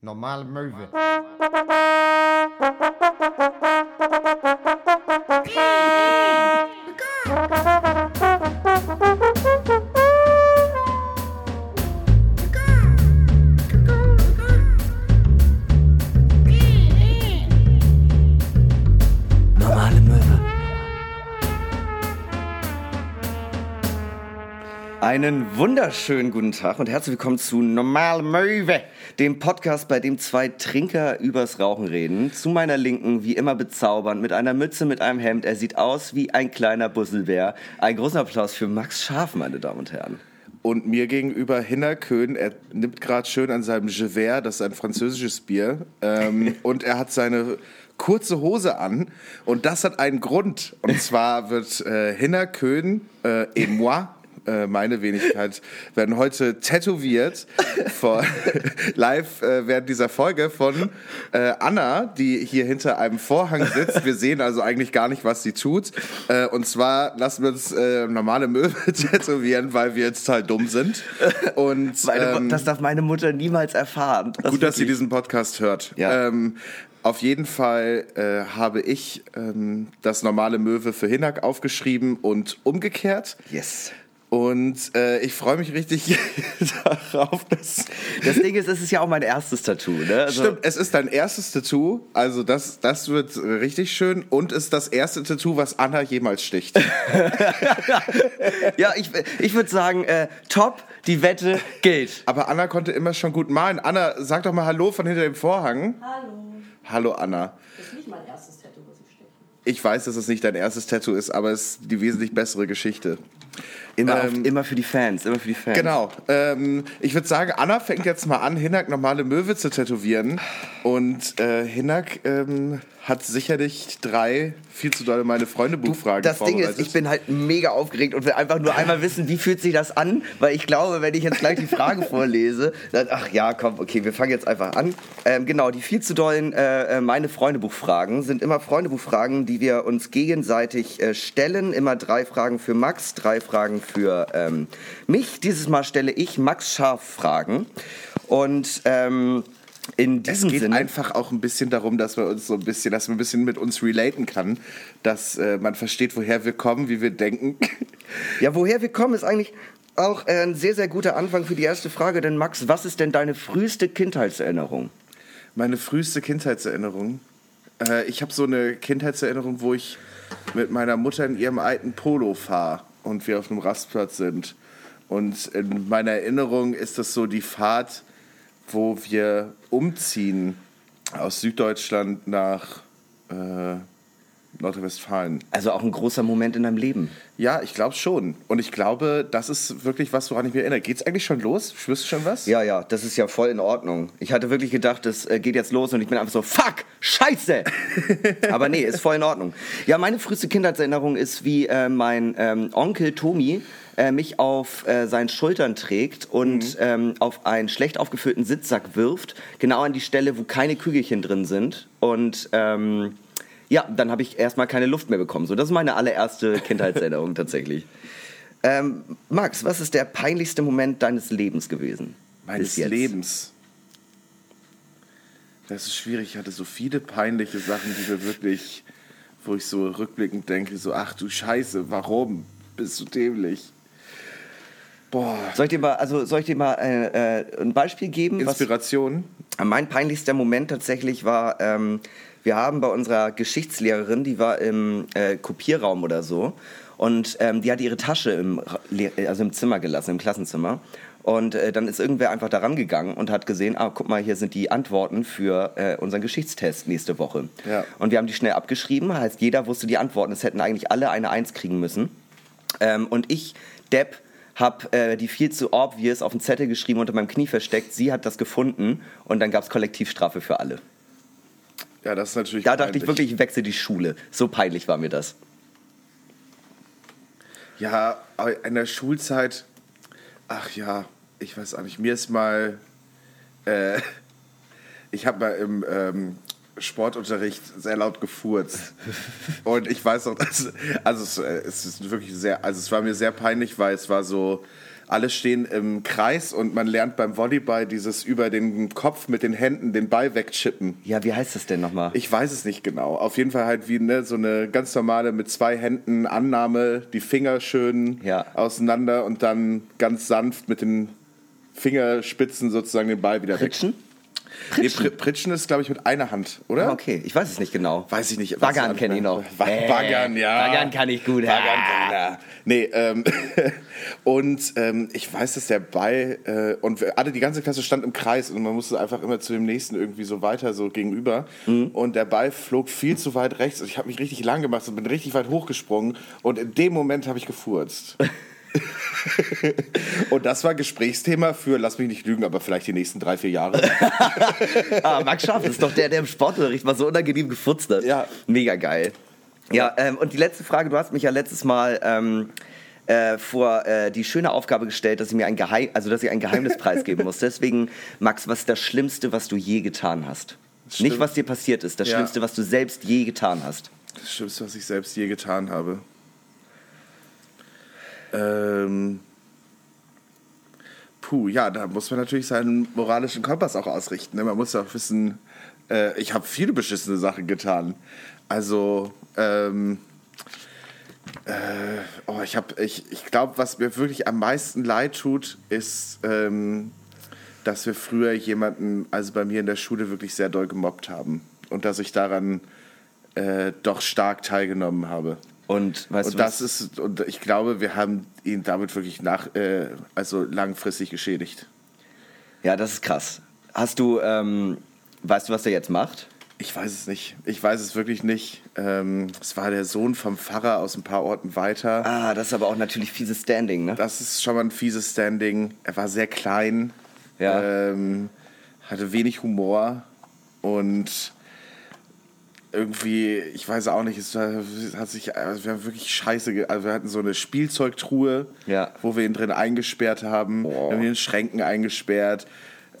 Normale Möwe. Einen wunderschönen guten Tag und herzlich willkommen zu Normale Möwe, dem Podcast, bei dem zwei Trinker übers Rauchen reden. Zu meiner Linken, wie immer bezaubernd, mit einer Mütze, mit einem Hemd. Er sieht aus wie ein kleiner Busselbär. Einen großen Applaus für Max Scharf, meine Damen und Herren. Und mir gegenüber Hinner Köhn, er nimmt gerade schön an seinem Gewehr, das ist ein französisches Bier, ähm, und er hat seine kurze Hose an und das hat einen Grund. Und zwar wird äh, Hinner Köhn äh, et moi äh, meine Wenigkeit werden heute tätowiert vor, live äh, während dieser Folge von äh, Anna, die hier hinter einem Vorhang sitzt. Wir sehen also eigentlich gar nicht, was sie tut. Äh, und zwar lassen wir uns äh, normale Möwe tätowieren, weil wir total dumm sind. Und Meine, ähm, das darf meine Mutter niemals erfahren. Das gut, dass sie diesen Podcast hört. Ja. Ähm, auf jeden Fall äh, habe ich ähm, das normale Möwe für Hinak aufgeschrieben und umgekehrt. Yes. Und äh, ich freue mich richtig darauf, dass. Das Ding ist, es ist ja auch mein erstes Tattoo. Ne? Also- Stimmt, es ist dein erstes Tattoo, also das, das wird richtig schön und ist das erste Tattoo, was Anna jemals sticht. Ja, ich, ich würde sagen, äh, top, die Wette gilt. Aber Anna konnte immer schon gut malen. Anna, sag doch mal Hallo von hinter dem Vorhang. Hallo. Hallo Anna. Das ist nicht mein erstes Tattoo, was ich steche. Ich weiß, dass es nicht dein erstes Tattoo ist, aber es ist die wesentlich bessere Geschichte. Immer, Ähm, auf, immer für die Fans, immer für die Fans. Genau. Ähm, ich würde sagen, Anna fängt jetzt mal an, Hinak normale Möwe zu tätowieren. Und äh, Hinak ähm, hat sicherlich drei viel zu dolle meine Freunde Buchfragen Das Ding ist, ich bin halt mega aufgeregt und will einfach nur einmal wissen, wie fühlt sich das an, weil ich glaube, wenn ich jetzt gleich die Frage vorlese, dann, ach ja, komm, okay, wir fangen jetzt einfach an. Ähm, genau, die viel zu dollen äh, äh, meine Freundebuchfragen sind immer Freundebuchfragen, die wir uns gegenseitig äh, stellen. Immer drei Fragen für Max, drei Fragen für ähm, mich. Dieses Mal stelle ich Max Scharf Fragen und ähm, in es diesem geht Sinne einfach auch ein bisschen darum, dass man uns so ein bisschen, dass man ein bisschen mit uns relaten kann, dass äh, man versteht, woher wir kommen, wie wir denken. Ja, woher wir kommen, ist eigentlich auch äh, ein sehr, sehr guter Anfang für die erste Frage. Denn Max, was ist denn deine früheste Kindheitserinnerung? Meine früheste Kindheitserinnerung. Äh, ich habe so eine Kindheitserinnerung, wo ich mit meiner Mutter in ihrem alten Polo fahre und wir auf einem Rastplatz sind. Und in meiner Erinnerung ist das so die Fahrt, wo wir umziehen aus Süddeutschland nach äh, Nordrhein-Westfalen. Also auch ein großer Moment in deinem Leben. Ja, ich glaube schon. Und ich glaube, das ist wirklich was, woran ich mich erinnere. Geht's eigentlich schon los? Spürst du schon was? Ja, ja, das ist ja voll in Ordnung. Ich hatte wirklich gedacht, es äh, geht jetzt los und ich bin einfach so, fuck, scheiße. Aber nee, ist voll in Ordnung. Ja, meine früheste Kindheitserinnerung ist, wie äh, mein ähm, Onkel Tomi äh, mich auf äh, seinen Schultern trägt und ähm, auf einen schlecht aufgefüllten Sitzsack wirft, genau an die Stelle, wo keine Kügelchen drin sind. Und ähm, ja, dann habe ich erstmal keine Luft mehr bekommen. So, das ist meine allererste Kindheitserinnerung tatsächlich. Ähm, Max, was ist der peinlichste Moment deines Lebens gewesen? meines? Lebens. Das ist schwierig. Ich hatte so viele peinliche Sachen, die mir wirklich, wo ich so rückblickend denke, so, ach du Scheiße, warum bist du dämlich? Boah, Soll ich dir mal, also soll ich dir mal äh, äh, ein Beispiel geben? was- Inspiration. Mein peinlichster Moment tatsächlich war, ähm, wir haben bei unserer Geschichtslehrerin, die war im äh, Kopierraum oder so, und ähm, die hatte ihre Tasche im, also im Zimmer gelassen, im Klassenzimmer. Und äh, dann ist irgendwer einfach daran gegangen und hat gesehen, ah, guck mal, hier sind die Antworten für äh, unseren Geschichtstest nächste Woche. Ja. Und wir haben die schnell abgeschrieben, heißt, jeder wusste die Antworten. Es hätten eigentlich alle eine Eins kriegen müssen. Ähm, und ich, Depp, habe äh, die viel zu obvious auf den Zettel geschrieben, unter meinem Knie versteckt. Sie hat das gefunden und dann gab es Kollektivstrafe für alle. Ja, das ist natürlich. Da dachte ich peinlich. wirklich, ich wechsle die Schule. So peinlich war mir das. Ja, in der Schulzeit, ach ja, ich weiß auch nicht, mir ist mal, äh, ich habe mal im ähm, Sportunterricht sehr laut gefurzt. Und ich weiß auch, dass, also es, äh, es ist wirklich sehr, also es war mir sehr peinlich, weil es war so, alle stehen im Kreis und man lernt beim Volleyball dieses über den Kopf mit den Händen den Ball wegchippen. Ja, wie heißt das denn nochmal? Ich weiß es nicht genau. Auf jeden Fall halt wie ne, so eine ganz normale mit zwei Händen Annahme, die Finger schön Ja. auseinander und dann ganz sanft mit den Fingerspitzen sozusagen den Ball wieder Pritschen? weg. Nee, Pr Pritschen ist, glaube ich, mit einer Hand, oder? Ah, okay, ich weiß es nicht genau. Weiß ich nicht. Baggern kenne ich noch. Ba- Baggern, ja. Baggern kann ich gut. Baggern, Ah. ja. Nee, ähm, und ähm, ich weiß, dass der Ball äh, und alle, die ganze Klasse stand im Kreis und man musste einfach immer zu dem nächsten irgendwie so weiter, so gegenüber. Mhm. Und der Ball flog viel zu weit rechts. Und ich habe mich richtig lang gemacht und bin richtig weit hochgesprungen. Und in dem Moment habe ich gefurzt. und das war Gesprächsthema für, lass mich nicht lügen, aber vielleicht die nächsten drei, vier Jahre. Ah, Max Schaff ist doch der, der im Sportunterricht mal so unangenehm gefutzt hat. Ja. Mega geil. Ja, ähm, und die letzte Frage, du hast mich ja letztes Mal ähm, äh, vor äh, die schöne Aufgabe gestellt, dass ich mir ein Geheim, also dass ich ein Geheimnis preisgeben muss. Deswegen, Max, was ist das Schlimmste, was du je getan hast? Nicht, was dir passiert ist, das Ja. Schlimmste, was du selbst je getan hast. Das Schlimmste, was ich selbst je getan habe. Ähm. Puh, ja, da muss man natürlich seinen moralischen Kompass auch ausrichten. Ne? Man muss ja auch wissen, äh, ich habe viele beschissene Sachen getan. Also, ähm, äh, oh, ich ich, ich glaube, was mir wirklich am meisten leid tut, ist, ähm, dass wir früher jemanden, also bei mir in der Schule, wirklich sehr doll gemobbt haben. Und dass ich daran äh, doch stark teilgenommen habe. Und weißt Und du das was? ist, und ich glaube, wir haben ihn damit wirklich nach, äh, also langfristig geschädigt. Ja, das ist krass. Hast du, ähm, weißt du, was er jetzt macht? Ich weiß es nicht. Ich weiß es wirklich nicht. Ähm, es war der Sohn vom Pfarrer aus ein paar Orten weiter. Ah, das ist aber auch natürlich fieses Standing, ne? Das ist schon mal ein fieses Standing. Er war sehr klein, Ja. ähm, hatte wenig Humor und irgendwie, ich weiß auch nicht, es hat sich, also wir haben wirklich scheiße, also wir hatten so eine Spielzeugtruhe, Ja. wo wir ihn drin eingesperrt haben, Boah. wir haben ihn in Schränken eingesperrt.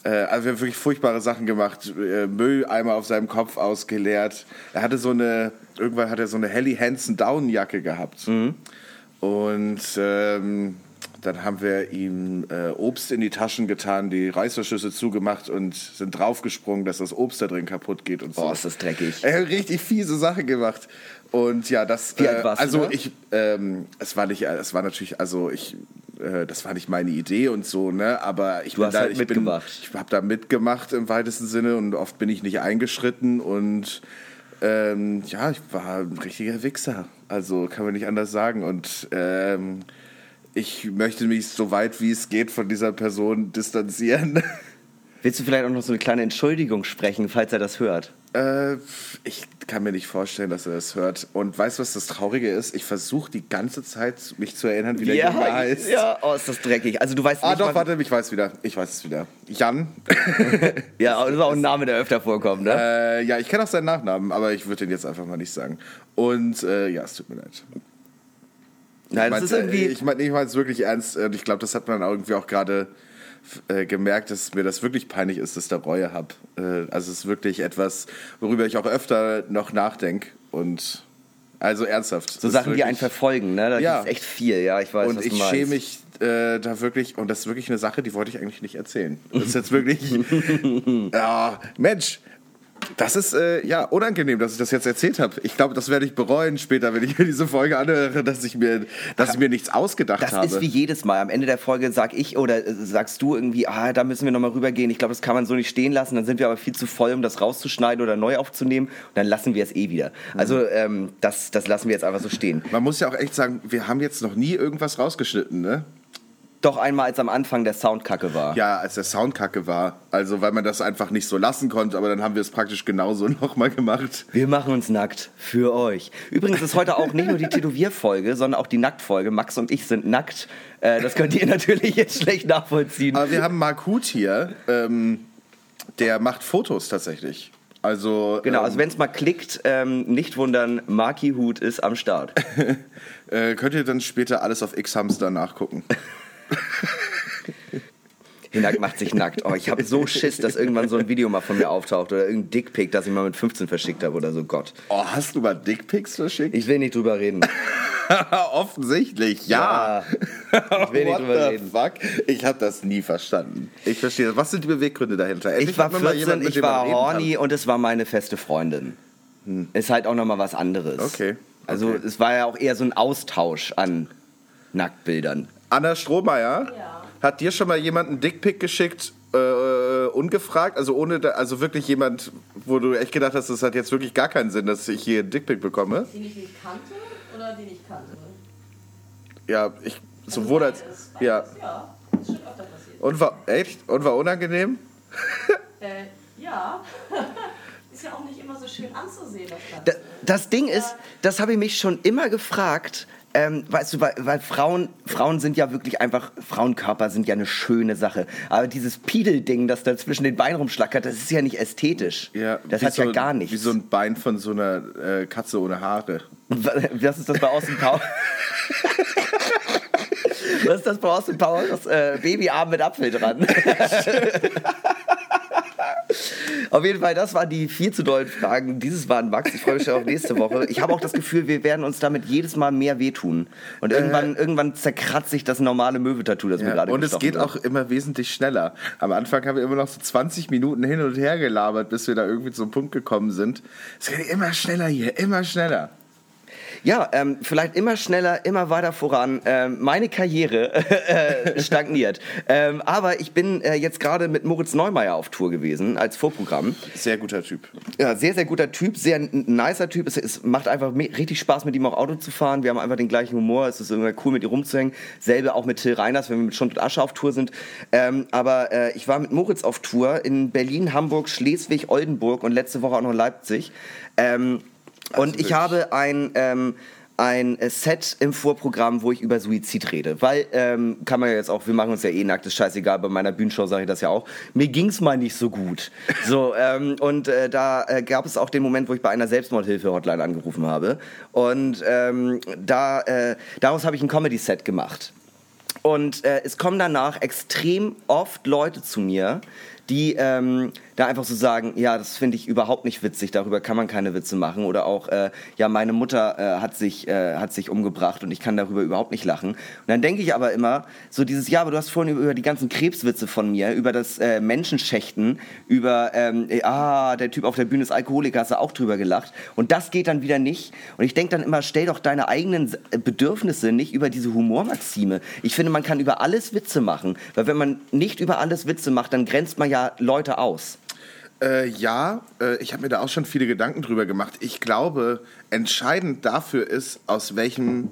Äh, also wir haben wirklich furchtbare Sachen gemacht. Äh, Mülleimer auf seinem Kopf ausgeleert. Er hatte so eine, irgendwann hat er so eine Helly Hansen Daunenjacke gehabt. Und ähm, dann haben wir ihm äh, Obst in die Taschen getan, die Reißverschlüsse zugemacht und sind draufgesprungen, dass das Obst da drin kaputt geht und so. Boah, ist das dreckig. Er hat richtig fiese Sachen gemacht. Und ja, das. Wie alt warst du also da? ich, ähm, es war nicht, es war natürlich, also ich, äh, das war nicht meine Idee und so, ne? Aber ich Du bin da, halt ich mitgemacht. Bin, ich habe da mitgemacht im weitesten Sinne und oft bin ich nicht eingeschritten und ähm, ja, ich war ein richtiger Wichser. Also kann man nicht anders sagen. Und ähm, ich möchte mich so weit wie es geht von dieser Person distanzieren. Willst du vielleicht auch noch so eine kleine Entschuldigung sprechen, falls er das hört? Äh, ich kann mir nicht vorstellen, dass er das hört. Und weißt du, was das Traurige ist? Ich versuche die ganze Zeit, mich zu erinnern, wie der Junge heißt. ja, oh, ist das dreckig. Also du weißt Ah, nicht, doch, warte, ich weiß wieder. Ich weiß es wieder. Jan. Ja, das ist auch ein Name, der öfter vorkommt, ne? äh, ja, ich kenne auch seinen Nachnamen, aber ich würde den jetzt einfach mal nicht sagen. Und äh, ja, es tut mir leid. Nein, das Ich ist irgendwie... Ich meine ich mein es wirklich ernst. Und ich glaube, das hat man irgendwie auch gerade äh, gemerkt, dass mir das wirklich peinlich ist, dass ich da Reue habe. Äh, also es ist wirklich etwas, worüber ich auch öfter noch nachdenke. Und also ernsthaft. so Sachen, die einen verfolgen, ne? Da Ja. ist echt viel, ja, ich weiß, Und was ich du meinst. schäme mich äh, da wirklich, und das ist wirklich eine Sache, die wollte ich eigentlich nicht erzählen. Das ist jetzt wirklich, ja, Mensch, das ist äh, ja unangenehm, dass ich das jetzt erzählt habe. Ich glaube, das werde ich bereuen später, wenn ich mir diese Folge anhöre, dass ich mir, dass ich mir nichts ausgedacht Das habe. ist wie jedes Mal. Am Ende der Folge sag ich oder äh, sagst du irgendwie, ah, da müssen wir nochmal rübergehen. Ich glaube, das kann man so nicht stehen lassen. Dann sind wir aber viel zu voll, um das rauszuschneiden oder neu aufzunehmen. Und dann lassen wir es eh wieder. Also ähm, das, das lassen wir jetzt einfach so stehen. Man muss ja auch echt sagen, wir haben jetzt noch nie irgendwas rausgeschnitten, ne? Doch einmal, als am Anfang der Sound kacke war. Ja, als der Sound kacke war. Also, weil man das einfach nicht so lassen konnte, aber dann haben wir es praktisch genauso nochmal gemacht. Wir machen uns nackt für euch. Übrigens ist heute auch nicht nur die Tätowierfolge, sondern auch die Nacktfolge. Max und ich sind nackt. Äh, das könnt ihr natürlich jetzt schlecht nachvollziehen. Aber wir haben Mark Huth hier, ähm, der macht Fotos tatsächlich. Also, Genau, ähm, also wenn es mal klickt, ähm, nicht wundern, Marky Hut ist am Start. äh, könnt ihr dann später alles auf X-Hamster nachgucken. Hinak macht sich nackt. Oh, ich habe so Schiss, dass irgendwann so ein Video mal von mir auftaucht oder irgendein Dickpick, das ich mal mit 15 verschickt habe oder so. Gott. Oh, hast du mal Dickpics verschickt? Ich will nicht drüber reden. Offensichtlich, ja. Ich will nicht drüber reden. fuck? Ich habe das nie verstanden. Ich verstehe das. Was sind die Beweggründe dahinter? Endlich Ich war hat man mal 14, jemanden, mit ich war horny und es war meine feste Freundin. Ist halt auch nochmal was anderes. Okay, Also okay. es war ja auch eher so ein Austausch an Nacktbildern. Anna Strohmeier, Ja. hat dir schon mal jemand einen Dickpick geschickt, äh, ungefragt? Also ohne, da, also wirklich jemand, wo du echt gedacht hast, das hat jetzt wirklich gar keinen Sinn, dass ich hier einen Dickpick bekomme? Den ich nicht kannte oder den ich kannte? Ja, ich, Also sowohl als, beides, ja. beides, Ja, das ist schon öfter passiert. Und war, echt? Und war unangenehm? Äh, ja. ist ja auch nicht immer so schön anzusehen, das das Ding ist, das habe ich mich schon immer gefragt. Ähm, weißt du, weil, weil Frauen, Frauen sind ja wirklich einfach, Frauenkörper sind ja eine schöne Sache. Aber dieses Pidel-Ding, das da zwischen den Beinen rumschlackert, das ist ja nicht ästhetisch. Ja, das hat so, ja gar nichts. Wie so ein Bein von so einer äh, Katze ohne Haare. Was ist das bei Austin Power? Was ist das bei Austin Power? Das äh, Babyarm mit Apfel dran. Auf jeden Fall, das waren die vier zu dollen Fragen. Dieses war ein Max. Ich freue mich schon auf nächste Woche. Ich habe auch das Gefühl, wir werden uns damit jedes Mal mehr wehtun. Und irgendwann, irgendwann zerkratzt sich das normale Möwetattoo, das mir Ja, gerade und es geht wird. auch immer wesentlich schneller. Am Anfang haben wir immer noch so 20 Minuten hin und her gelabert, bis wir da irgendwie zum Punkt gekommen sind. Es geht immer schneller hier, immer schneller. Ja, ähm, vielleicht immer schneller, immer weiter voran. Ähm, meine Karriere äh, stagniert. Ähm, aber ich bin äh, jetzt gerade mit Moritz Neumeier auf Tour gewesen als Vorprogramm. Sehr guter Typ. Ja, sehr, sehr guter Typ, sehr nicer Typ. Es, es macht einfach richtig Spaß, mit ihm auch Auto zu fahren. Wir haben einfach den gleichen Humor. Es ist irgendwie cool, mit ihm rumzuhängen. Selbe auch mit Till Reiners, wenn wir mit Schund und Asche auf Tour sind. Ähm, aber äh, ich war mit Moritz auf Tour in Berlin, Hamburg, Schleswig, Oldenburg und letzte Woche auch noch in Leipzig. Ähm, und ich habe ein... Ähm, ein Set im Vorprogramm, wo ich über Suizid rede. Weil, ähm, kann man ja jetzt auch, wir machen uns ja eh nackt, ist scheißegal, bei meiner Bühnenshow sage ich das ja auch. Mir ging's mal nicht so gut. So, ähm, und äh, da äh, gab es auch den Moment, wo ich bei einer Selbstmordhilfe-Hotline angerufen habe. Und ähm, da, äh, daraus habe ich ein Comedy-Set gemacht. Und äh, es kommen danach extrem oft Leute zu mir, die ähm, da einfach so sagen, ja, das finde ich überhaupt nicht witzig, darüber kann man keine Witze machen. Oder auch, äh, ja, meine Mutter äh, hat, sich, äh, hat sich umgebracht und ich kann darüber überhaupt nicht lachen. Und dann denke ich aber immer, so dieses, ja, aber du hast vorhin über die ganzen Krebswitze von mir, über das äh, Menschenschächten, über, ähm, äh, ah, der Typ auf der Bühne ist Alkoholiker, hast du auch drüber gelacht. Und das geht dann wieder nicht. Und ich denke dann immer, stell doch deine eigenen äh, Bedürfnisse nicht über diese Humormaxime. Ich finde, man kann über alles Witze machen. Weil wenn man nicht über alles Witze macht, dann grenzt man ja Leute aus. Äh, ja, äh, ich habe mir da auch schon viele Gedanken drüber gemacht. Ich glaube, entscheidend dafür ist, aus welchem,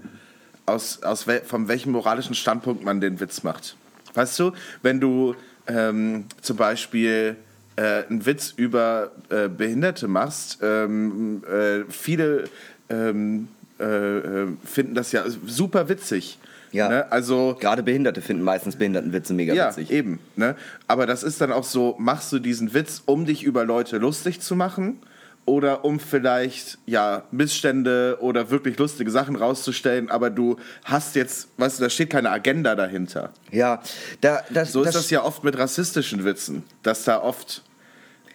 aus, aus wel, von welchem moralischen Standpunkt man den Witz macht. Weißt du, wenn du ähm, zum Beispiel äh, einen Witz über äh, Behinderte machst, ähm, äh, viele ähm, äh, finden das ja super witzig. Ja. Ne? Also Gerade Behinderte finden meistens Behindertenwitze mega ja, witzig. eben. Ne? Aber das ist dann auch so, machst du diesen Witz, um dich über Leute lustig zu machen? Oder um vielleicht ja Missstände oder wirklich lustige Sachen rauszustellen, aber du hast jetzt, weißt du, da steht keine Agenda dahinter. Ja, da, das, So ist das ja oft mit rassistischen Witzen, dass da oft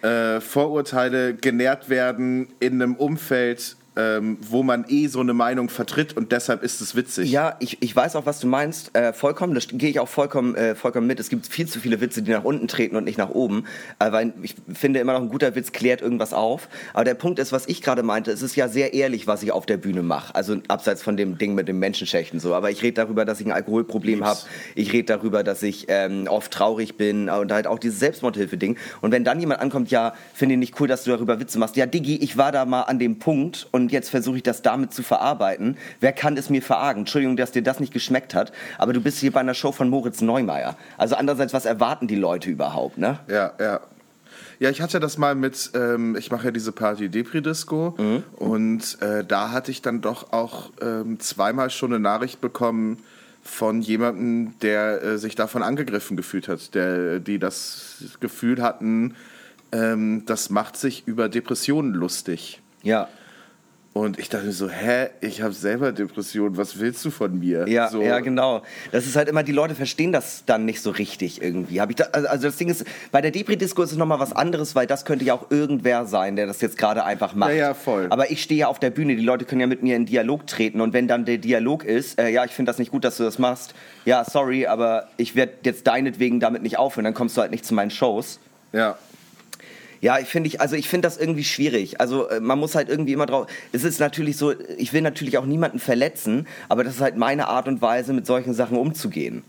äh, Vorurteile genährt werden in einem Umfeld, ähm, wo man eh so eine Meinung vertritt und deshalb ist es witzig. Ja, ich, ich weiß auch, was du meinst. Äh, vollkommen, das gehe ich auch vollkommen, äh, vollkommen mit. Es gibt viel zu viele Witze, die nach unten treten und nicht nach oben. Äh, weil ich finde immer noch, ein guter Witz klärt irgendwas auf. Aber der Punkt ist, was ich gerade meinte, es ist ja sehr ehrlich, was ich auf der Bühne mache. Also abseits von dem Ding mit dem Menschenschächten so. Aber ich rede darüber, dass ich ein Alkoholproblem habe. Ich rede darüber, dass ich ähm, oft traurig bin und halt auch dieses Selbstmordhilfe-Ding. Und wenn dann jemand ankommt, ja, finde ich nicht cool, dass du darüber Witze machst. Ja, Diggi, ich war da mal an dem Punkt und jetzt versuche ich das damit zu verarbeiten. Wer kann es mir verargen? Entschuldigung, dass dir das nicht geschmeckt hat, aber du bist hier bei einer Show von Moritz Neumeier. Also andererseits, was erwarten die Leute überhaupt, ne? Ja, ja. Ja, ich hatte das mal mit, ähm, ich mache ja diese Party Depri Disco und äh, da hatte ich dann doch auch ähm, zweimal schon eine Nachricht bekommen von jemandem, der äh, sich davon angegriffen gefühlt hat, der, die das Gefühl hatten, ähm, das macht sich über Depressionen lustig. Ja. Und ich dachte mir so, hä, ich habe selber Depressionen, was willst du von mir? Ja, so, ja, genau. Das ist halt immer, die Leute verstehen das dann nicht so richtig irgendwie. Hab ich da, also das Ding ist, bei der Depri-Disco ist es nochmal was anderes, weil das könnte ja auch irgendwer sein, der das jetzt gerade einfach macht. Ja, ja, voll. Aber ich stehe ja auf der Bühne, die Leute können ja mit mir in Dialog treten und wenn dann der Dialog ist, äh, ja, ich finde das nicht gut, dass du das machst, ja, sorry, aber ich werde jetzt deinetwegen damit nicht aufhören, dann kommst du halt nicht zu meinen Shows. Ja. Ja, ich finde ich, also ich finde das irgendwie schwierig. Also äh, man muss halt irgendwie immer drauf. Es ist natürlich so, ich will natürlich auch niemanden verletzen, aber das ist halt meine Art und Weise, mit solchen Sachen umzugehen.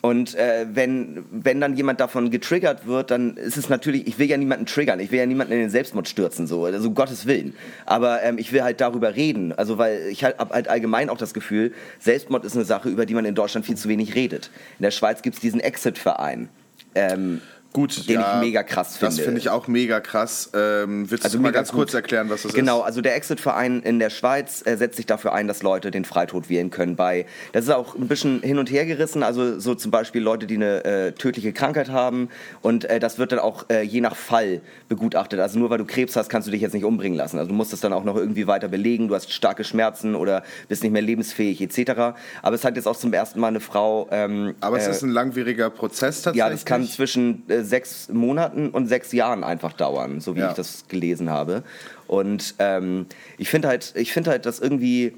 Und äh, wenn, wenn dann jemand davon getriggert wird, dann ist es natürlich, ich will ja niemanden triggern, ich will ja niemanden in den Selbstmord stürzen, so, also um Gottes Willen. Aber ähm, ich will halt darüber reden, also weil ich halt, hab halt allgemein auch das Gefühl, Selbstmord ist eine Sache, über die man in Deutschland viel zu wenig redet. In der Schweiz gibt es diesen Exit-Verein. Ähm, Gut, Den ja, ich mega krass finde. Das finde ich auch mega krass. Ähm, willst Also du mal ganz kurz gut. erklären, was das Genau, ist? also der Exit-Verein in der Schweiz äh, setzt sich dafür ein, dass Leute den Freitod wählen können. Bei, das ist auch ein bisschen hin und her gerissen, also so zum Beispiel Leute, die eine äh, tödliche Krankheit haben und äh, das wird dann auch äh, je nach Fall begutachtet. Also nur weil du Krebs hast, kannst du dich jetzt nicht umbringen lassen. Also du musst es dann auch noch irgendwie weiter belegen, du hast starke Schmerzen oder bist nicht mehr lebensfähig etc. Aber es hat jetzt auch zum ersten Mal eine Frau... Ähm, Aber es äh, ist ein langwieriger Prozess tatsächlich. ja, das kann zwischen äh, sechs Monaten und sechs Jahren einfach dauern, so wie Ja. ich das gelesen habe. Und ähm, ich finde halt, ich finde halt, dass irgendwie,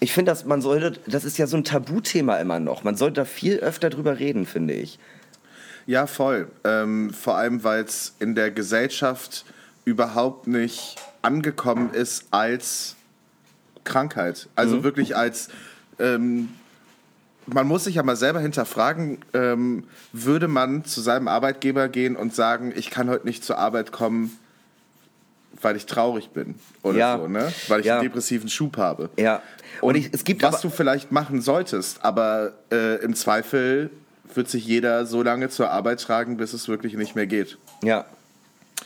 ich finde, dass man sollte, das ist ja so ein Tabuthema immer noch. Man sollte da viel öfter drüber reden, finde ich. Ja, voll. Ähm, vor allem, weil es in der Gesellschaft überhaupt nicht angekommen ist als Krankheit. Also Mhm. wirklich als. Ähm, man muss sich ja mal selber hinterfragen, ähm, würde man zu seinem Arbeitgeber gehen und sagen, ich kann heute nicht zur Arbeit kommen, weil ich traurig bin oder Ja. so, ne? Weil ich Ja. einen depressiven Schub habe. Ja. Und, Und ich, es gibt was aber, du vielleicht machen solltest, aber äh, im Zweifel wird sich jeder so lange zur Arbeit tragen, bis es wirklich nicht mehr geht. ja,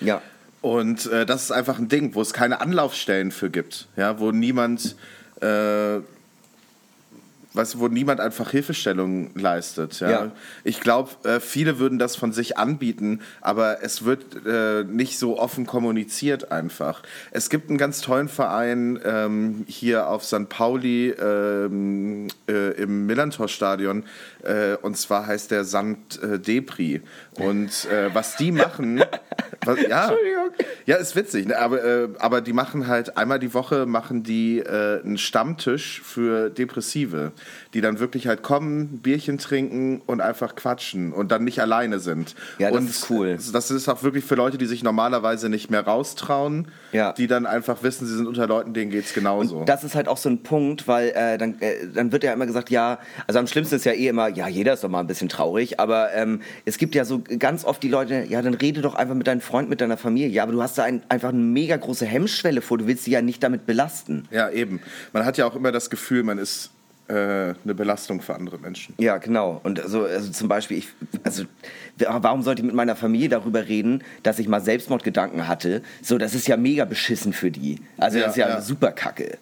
ja, Und äh, das ist einfach ein Ding, wo es keine Anlaufstellen für gibt, ja, wo niemand, äh, weißt du, wo niemand einfach Hilfestellung leistet. Ja? Ja. Ich glaube, äh, viele würden das von sich anbieten, aber es wird äh, nicht so offen kommuniziert einfach. Es gibt einen ganz tollen Verein ähm, hier auf St. Pauli ähm, äh, im Millantor-Stadion äh, und zwar heißt der St. Äh, Depri. Und äh, was die machen, was, ja, ja, ist witzig, ne? aber, aber die machen halt einmal die Woche machen die einen Stammtisch für Depressive, die dann wirklich halt kommen, Bierchen trinken und einfach quatschen und dann nicht alleine sind. Ja, das und ist cool. Das ist auch wirklich für Leute, die sich normalerweise nicht mehr raustrauen, Ja. die dann einfach wissen, sie sind unter Leuten, denen geht's genauso. Das ist halt auch so ein Punkt, weil äh, dann, äh, dann wird ja immer gesagt, ja, also am schlimmsten ist ja eh immer, ja, jeder ist doch mal ein bisschen traurig, aber ähm, es gibt ja so ganz oft die Leute, ja, dann rede doch einfach mit deinem Freund, mit deiner Familie, ja, aber du hast da ein, einfach eine mega große Hemmschwelle vor, du willst sie ja nicht damit belasten. ja, eben. Man hat ja auch immer das Gefühl, man ist eine Belastung für andere Menschen. Ja, genau. Und also, also zum Beispiel, ich, also warum sollte ich mit meiner Familie darüber reden, dass ich mal Selbstmordgedanken hatte? So, das ist ja mega beschissen für die. Also Ja, das ist ja, ja. super kacke.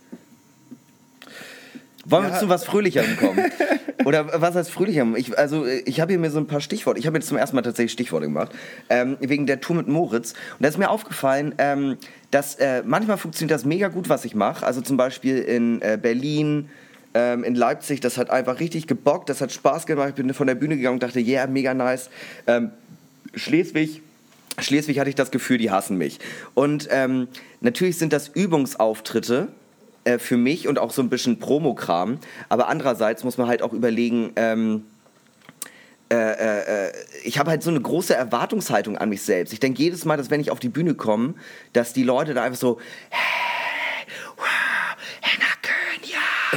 Wollen wir Ja. zu was Fröhlicherem kommen? Oder was heißt Fröhlicherem? Ich, also ich habe hier mir so ein paar Stichworte. Ich habe jetzt zum ersten Mal tatsächlich Stichworte gemacht. Ähm, wegen der Tour mit Moritz. Und da ist mir aufgefallen, ähm, dass äh, manchmal funktioniert das mega gut, was ich mache. Also zum Beispiel in äh, Berlin, ähm, in Leipzig, das hat einfach richtig gebockt, das hat Spaß gemacht. Ich bin von der Bühne gegangen und dachte, yeah, mega nice. Ähm, Schleswig, Schleswig hatte ich das Gefühl, die hassen mich. Und ähm, natürlich sind das Übungsauftritte äh, für mich und auch so ein bisschen Promokram. Aber andererseits muss man halt auch überlegen, ähm, äh, äh, äh, ich habe halt so eine große Erwartungshaltung an mich selbst. Ich denke jedes Mal, dass wenn ich auf die Bühne komme, dass die Leute da einfach so, hey, wow, Henna Köhn, ja.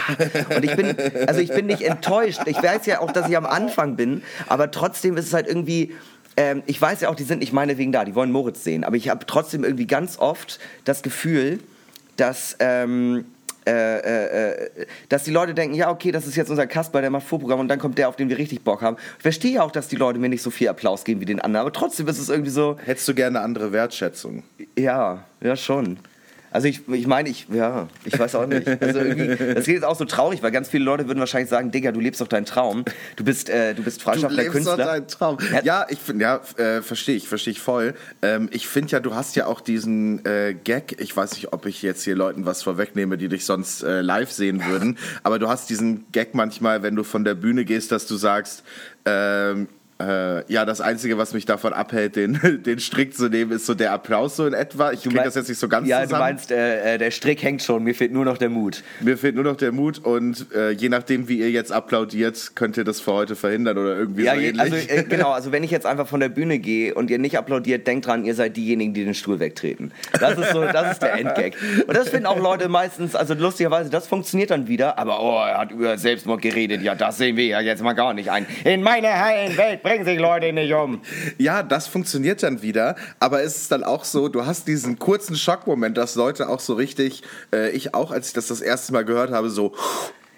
Und ich bin, also ich bin nicht enttäuscht. Ich weiß ja auch, dass ich am Anfang bin, aber trotzdem ist es halt irgendwie, ähm, ich weiß ja auch, die sind nicht meinetwegen da, die wollen Moritz sehen, aber ich habe trotzdem irgendwie ganz oft das Gefühl, dass, ähm, äh, äh, äh, dass die Leute denken, ja, okay, das ist jetzt unser Kasper, der macht Vorprogramm und dann kommt der, auf den wir richtig Bock haben. Ich verstehe auch, dass die Leute mir nicht so viel Applaus geben wie den anderen, aber trotzdem ist es irgendwie so, Hättest du gerne andere Wertschätzung? ja, ja schon. Also ich, ich meine, ich, ja, ich weiß auch nicht. Also irgendwie, das ist jetzt auch so traurig, weil ganz viele Leute würden wahrscheinlich sagen, Digga, du lebst doch deinen Traum. Du bist, äh, du bist freischaffender du lebst Künstler. Doch deinen Traum. Ja, ich finde, ja, äh, verstehe ich, verstehe ich voll. Ähm, ich finde ja, du hast ja auch diesen äh, Gag, ich weiß nicht, ob ich jetzt hier Leuten was vorwegnehme, die dich sonst äh, live sehen würden, aber du hast diesen Gag manchmal, wenn du von der Bühne gehst, dass du sagst, ähm, äh, ja, das Einzige, was mich davon abhält, den, den Strick zu nehmen, ist so der Applaus so in etwa. Ich kriege das jetzt nicht so ganz ja, zusammen. du meinst, äh, äh, der Strick hängt schon, mir fehlt nur noch der Mut. Mir fehlt nur noch der Mut und äh, je nachdem, wie ihr jetzt applaudiert, könnt ihr das für heute verhindern oder irgendwie Ja, so je- ähnlich. also genau, also wenn ich jetzt einfach von der Bühne gehe und ihr nicht applaudiert, denkt dran, ihr seid diejenigen, die den Stuhl wegtreten. Das ist so, das ist der Endgag. Und das finden auch Leute meistens, also lustigerweise, das funktioniert dann wieder, aber oh, er hat über Selbstmord geredet, ja, das sehen wir ja jetzt mal gar nicht ein. In meiner heilen Welt bringen sich Leute nicht um. Ja, das funktioniert dann wieder, aber es ist dann auch so, du hast diesen kurzen Schockmoment, dass Leute auch so richtig, äh, ich auch, als ich das das erste Mal gehört habe, so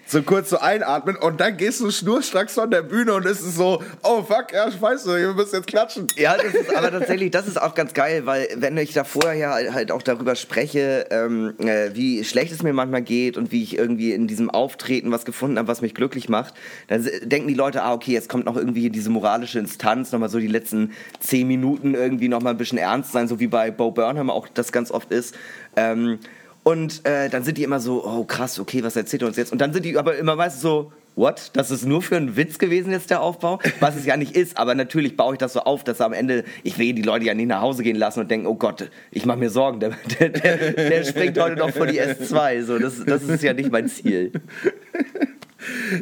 so kurz so einatmen und dann gehst du schnurstracks von der Bühne und es ist so, oh fuck, ja, scheiße, wir müssen jetzt klatschen. Ja, das ist aber tatsächlich, das ist auch ganz geil, weil wenn ich da vorher ja halt auch darüber spreche, ähm, äh, wie schlecht es mir manchmal geht und wie ich irgendwie in diesem Auftreten was gefunden habe, was mich glücklich macht, dann denken die Leute, ah, okay, jetzt kommt noch irgendwie diese moralische Instanz, nochmal so die letzten zehn Minuten irgendwie nochmal ein bisschen ernst sein, so wie bei Bo Burnham auch das ganz oft ist. Ähm, und äh, dann sind die immer so, oh krass, okay, was erzählt er uns jetzt? Und dann sind die aber immer meistens so, what? Das ist nur für einen Witz gewesen jetzt der Aufbau? Was es ja nicht ist, aber natürlich baue ich das so auf, dass am Ende, ich will die Leute ja nicht nach Hause gehen lassen und denken, oh Gott, ich mache mir Sorgen, der, der, der, der springt heute noch vor die S2. So, das, das ist ja nicht mein Ziel.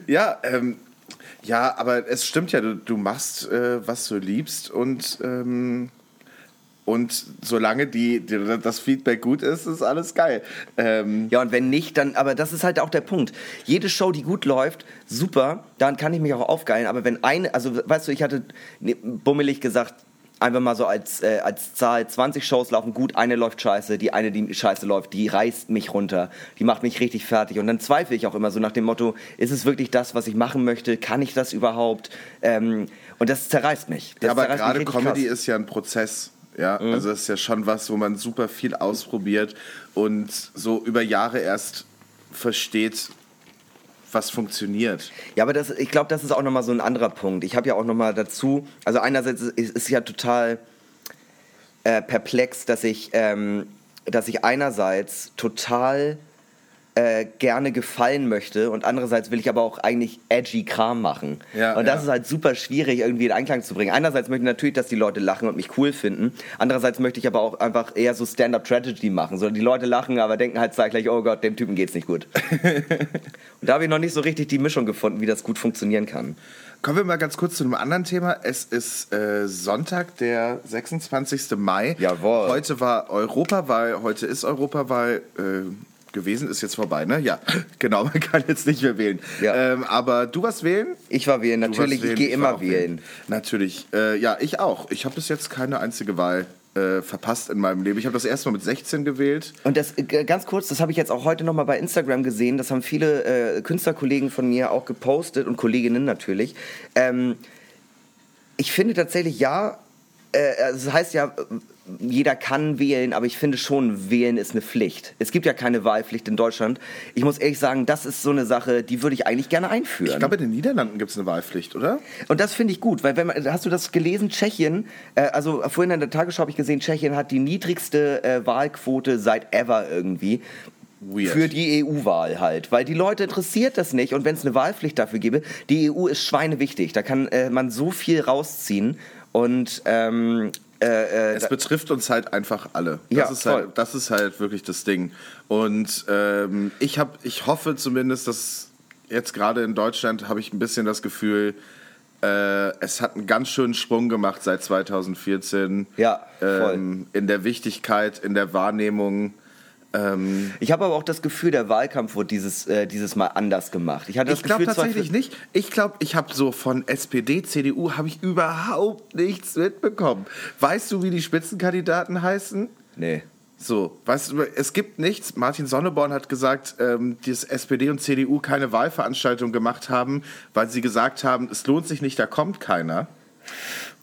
Ja, ähm, ja, aber es stimmt ja, du, du machst, äh, was du liebst und, ähm, und solange die, die, das Feedback gut ist, ist alles geil. Ähm, Ja, und wenn nicht, dann, aber das ist halt auch der Punkt. Jede Show, die gut läuft, super, dann kann ich mich auch aufgeilen. Aber wenn eine, also weißt du, ich hatte ne, bummelig gesagt, einfach mal so als, äh, als Zahl, 20 Shows laufen gut, eine läuft scheiße, die eine, die scheiße läuft, die reißt mich runter, die macht mich richtig fertig. Und dann zweifle ich auch immer so nach dem Motto, ist es wirklich das, was ich machen möchte? Kann ich das überhaupt? Ähm, und das zerreißt mich. Das Ja, aber gerade Comedy krass. ist ja ein Prozess. Ja, Mhm. also es ist ja schon was, wo man super viel ausprobiert und so über Jahre erst versteht, was funktioniert. Ja, aber das, ich glaube, das ist auch nochmal so ein anderer Punkt. Ich habe ja auch nochmal dazu, also einerseits ist es ja total äh, perplex, dass ich, ähm, dass ich einerseits total äh, gerne gefallen möchte und andererseits will ich aber auch eigentlich edgy Kram machen. Ja, und das ja. ist halt super schwierig irgendwie in Einklang zu bringen. Einerseits möchte ich natürlich, dass die Leute lachen und mich cool finden. Andererseits möchte ich aber auch einfach eher so Stand-up-Tragedy machen. So die Leute lachen, aber denken halt zeitgleich, oh Gott, dem Typen geht's nicht gut. und da habe ich noch nicht so richtig die Mischung gefunden, wie das gut funktionieren kann. Kommen wir mal ganz kurz zu einem anderen Thema. Es ist äh, Sonntag, der 26. Mai. Jawohl. Heute war Europawahl, heute ist Europawahl äh, gewesen, ist jetzt vorbei, ne? Ja, genau, man kann jetzt nicht mehr wählen. Ja. Ähm, aber du warst wählen? Ich war wählen, natürlich, ich wählen, gehe war immer auch wählen. Natürlich. Äh, ja, ich auch. Ich habe bis jetzt keine einzige Wahl äh, verpasst in meinem Leben. Ich habe das erste Mal mit 16 gewählt. Und das äh, ganz kurz, das habe ich jetzt auch heute nochmal bei Instagram gesehen. Das haben viele äh, Künstlerkollegen von mir auch gepostet und Kolleginnen natürlich. Ähm, ich finde tatsächlich ja, äh, also es heißt ja, äh, jeder kann wählen, aber ich finde schon, wählen ist eine Pflicht. Es gibt ja keine Wahlpflicht in Deutschland. Ich muss ehrlich sagen, das ist so eine Sache, die würde ich eigentlich gerne einführen. Ich glaube, in den Niederlanden gibt es eine Wahlpflicht, oder? Und das finde ich gut, weil wenn man, hast du das gelesen? Tschechien, äh, also vorhin in der Tagesschau habe ich gesehen, Tschechien hat die niedrigste äh, Wahlquote seit ever irgendwie. Weird. Für die EU-Wahl halt, weil die Leute interessiert das nicht und wenn es eine Wahlpflicht dafür gäbe, die EU ist schweinewichtig, da kann äh, man so viel rausziehen und ähm, äh, äh, Es betrifft uns halt einfach alle. Das, Ja, ist, voll. halt, das ist halt wirklich das Ding. Und ähm, ich, hab, ich hoffe zumindest, dass jetzt gerade in Deutschland habe ich ein bisschen das Gefühl, äh, es hat einen ganz schönen Sprung gemacht seit 2014. Ja, voll. Ähm, in der Wichtigkeit, in der Wahrnehmung. Ähm, ich habe aber auch das Gefühl, der Wahlkampf wurde dieses, äh, dieses Mal anders gemacht. Ich hatte das ich glaube tatsächlich nicht. Ich glaube, ich habe so von SPD, CDU habe ich überhaupt nichts mitbekommen. Weißt du, wie die Spitzenkandidaten heißen? Nee. So, weißt du, es gibt nichts. Martin Sonneborn hat gesagt, ähm, dass SPD und CDU keine Wahlveranstaltung gemacht haben, weil sie gesagt haben, es lohnt sich nicht, da kommt keiner.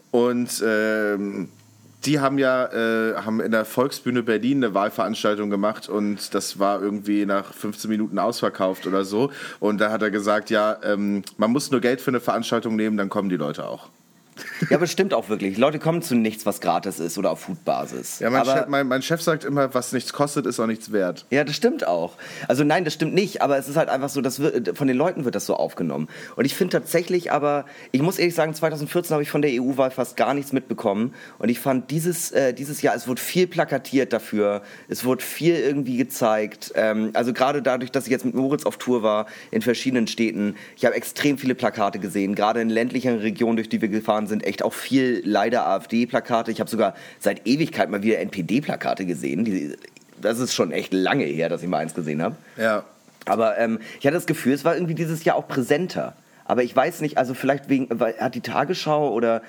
Und ähm, die haben ja äh, haben in der Volksbühne Berlin eine Wahlveranstaltung gemacht und das war irgendwie nach 15 Minuten ausverkauft oder so. Und da hat er gesagt, ja, ähm, man muss nur Geld für eine Veranstaltung nehmen, dann kommen die Leute auch. Ja, aber stimmt auch wirklich. Leute kommen zu nichts, was gratis ist oder auf Foodbasis. Ja, mein, aber, Chef, mein, mein Chef sagt immer, was nichts kostet, ist auch nichts wert. Ja, das stimmt auch. Also nein, das stimmt nicht, aber es ist halt einfach so, dass von den Leuten wird das so aufgenommen. Und ich finde tatsächlich aber, ich muss ehrlich sagen, 2014 habe ich von der EU-Wahl fast gar nichts mitbekommen. Und ich fand dieses, äh, dieses Jahr, es wurde viel plakatiert dafür, es wurde viel irgendwie gezeigt. Ähm, also gerade dadurch, dass ich jetzt mit Moritz auf Tour war in verschiedenen Städten, ich habe extrem viele Plakate gesehen, gerade in ländlichen Regionen, durch die wir gefahren sind, echt auch viel leider AfD-Plakate. Ich habe sogar seit Ewigkeit mal wieder NPD-Plakate gesehen. Die, das ist schon echt lange her, dass ich mal eins gesehen habe. Ja. Aber ähm, ich hatte das Gefühl, es war irgendwie dieses Jahr auch präsenter. Aber ich weiß nicht, also vielleicht wegen, weil, hat die Tagesschau oder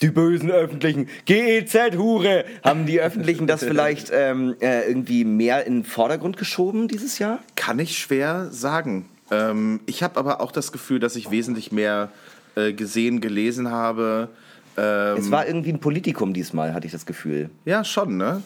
die bösen Öffentlichen, GEZ-Hure, haben die Öffentlichen das vielleicht ähm, äh, irgendwie mehr in den Vordergrund geschoben dieses Jahr? Kann ich schwer sagen. Ähm, ich habe aber auch das Gefühl, dass ich wesentlich mehr äh, gesehen, gelesen habe. Ähm, Es war irgendwie ein Politikum diesmal, hatte ich das Gefühl. Ja, schon, ne?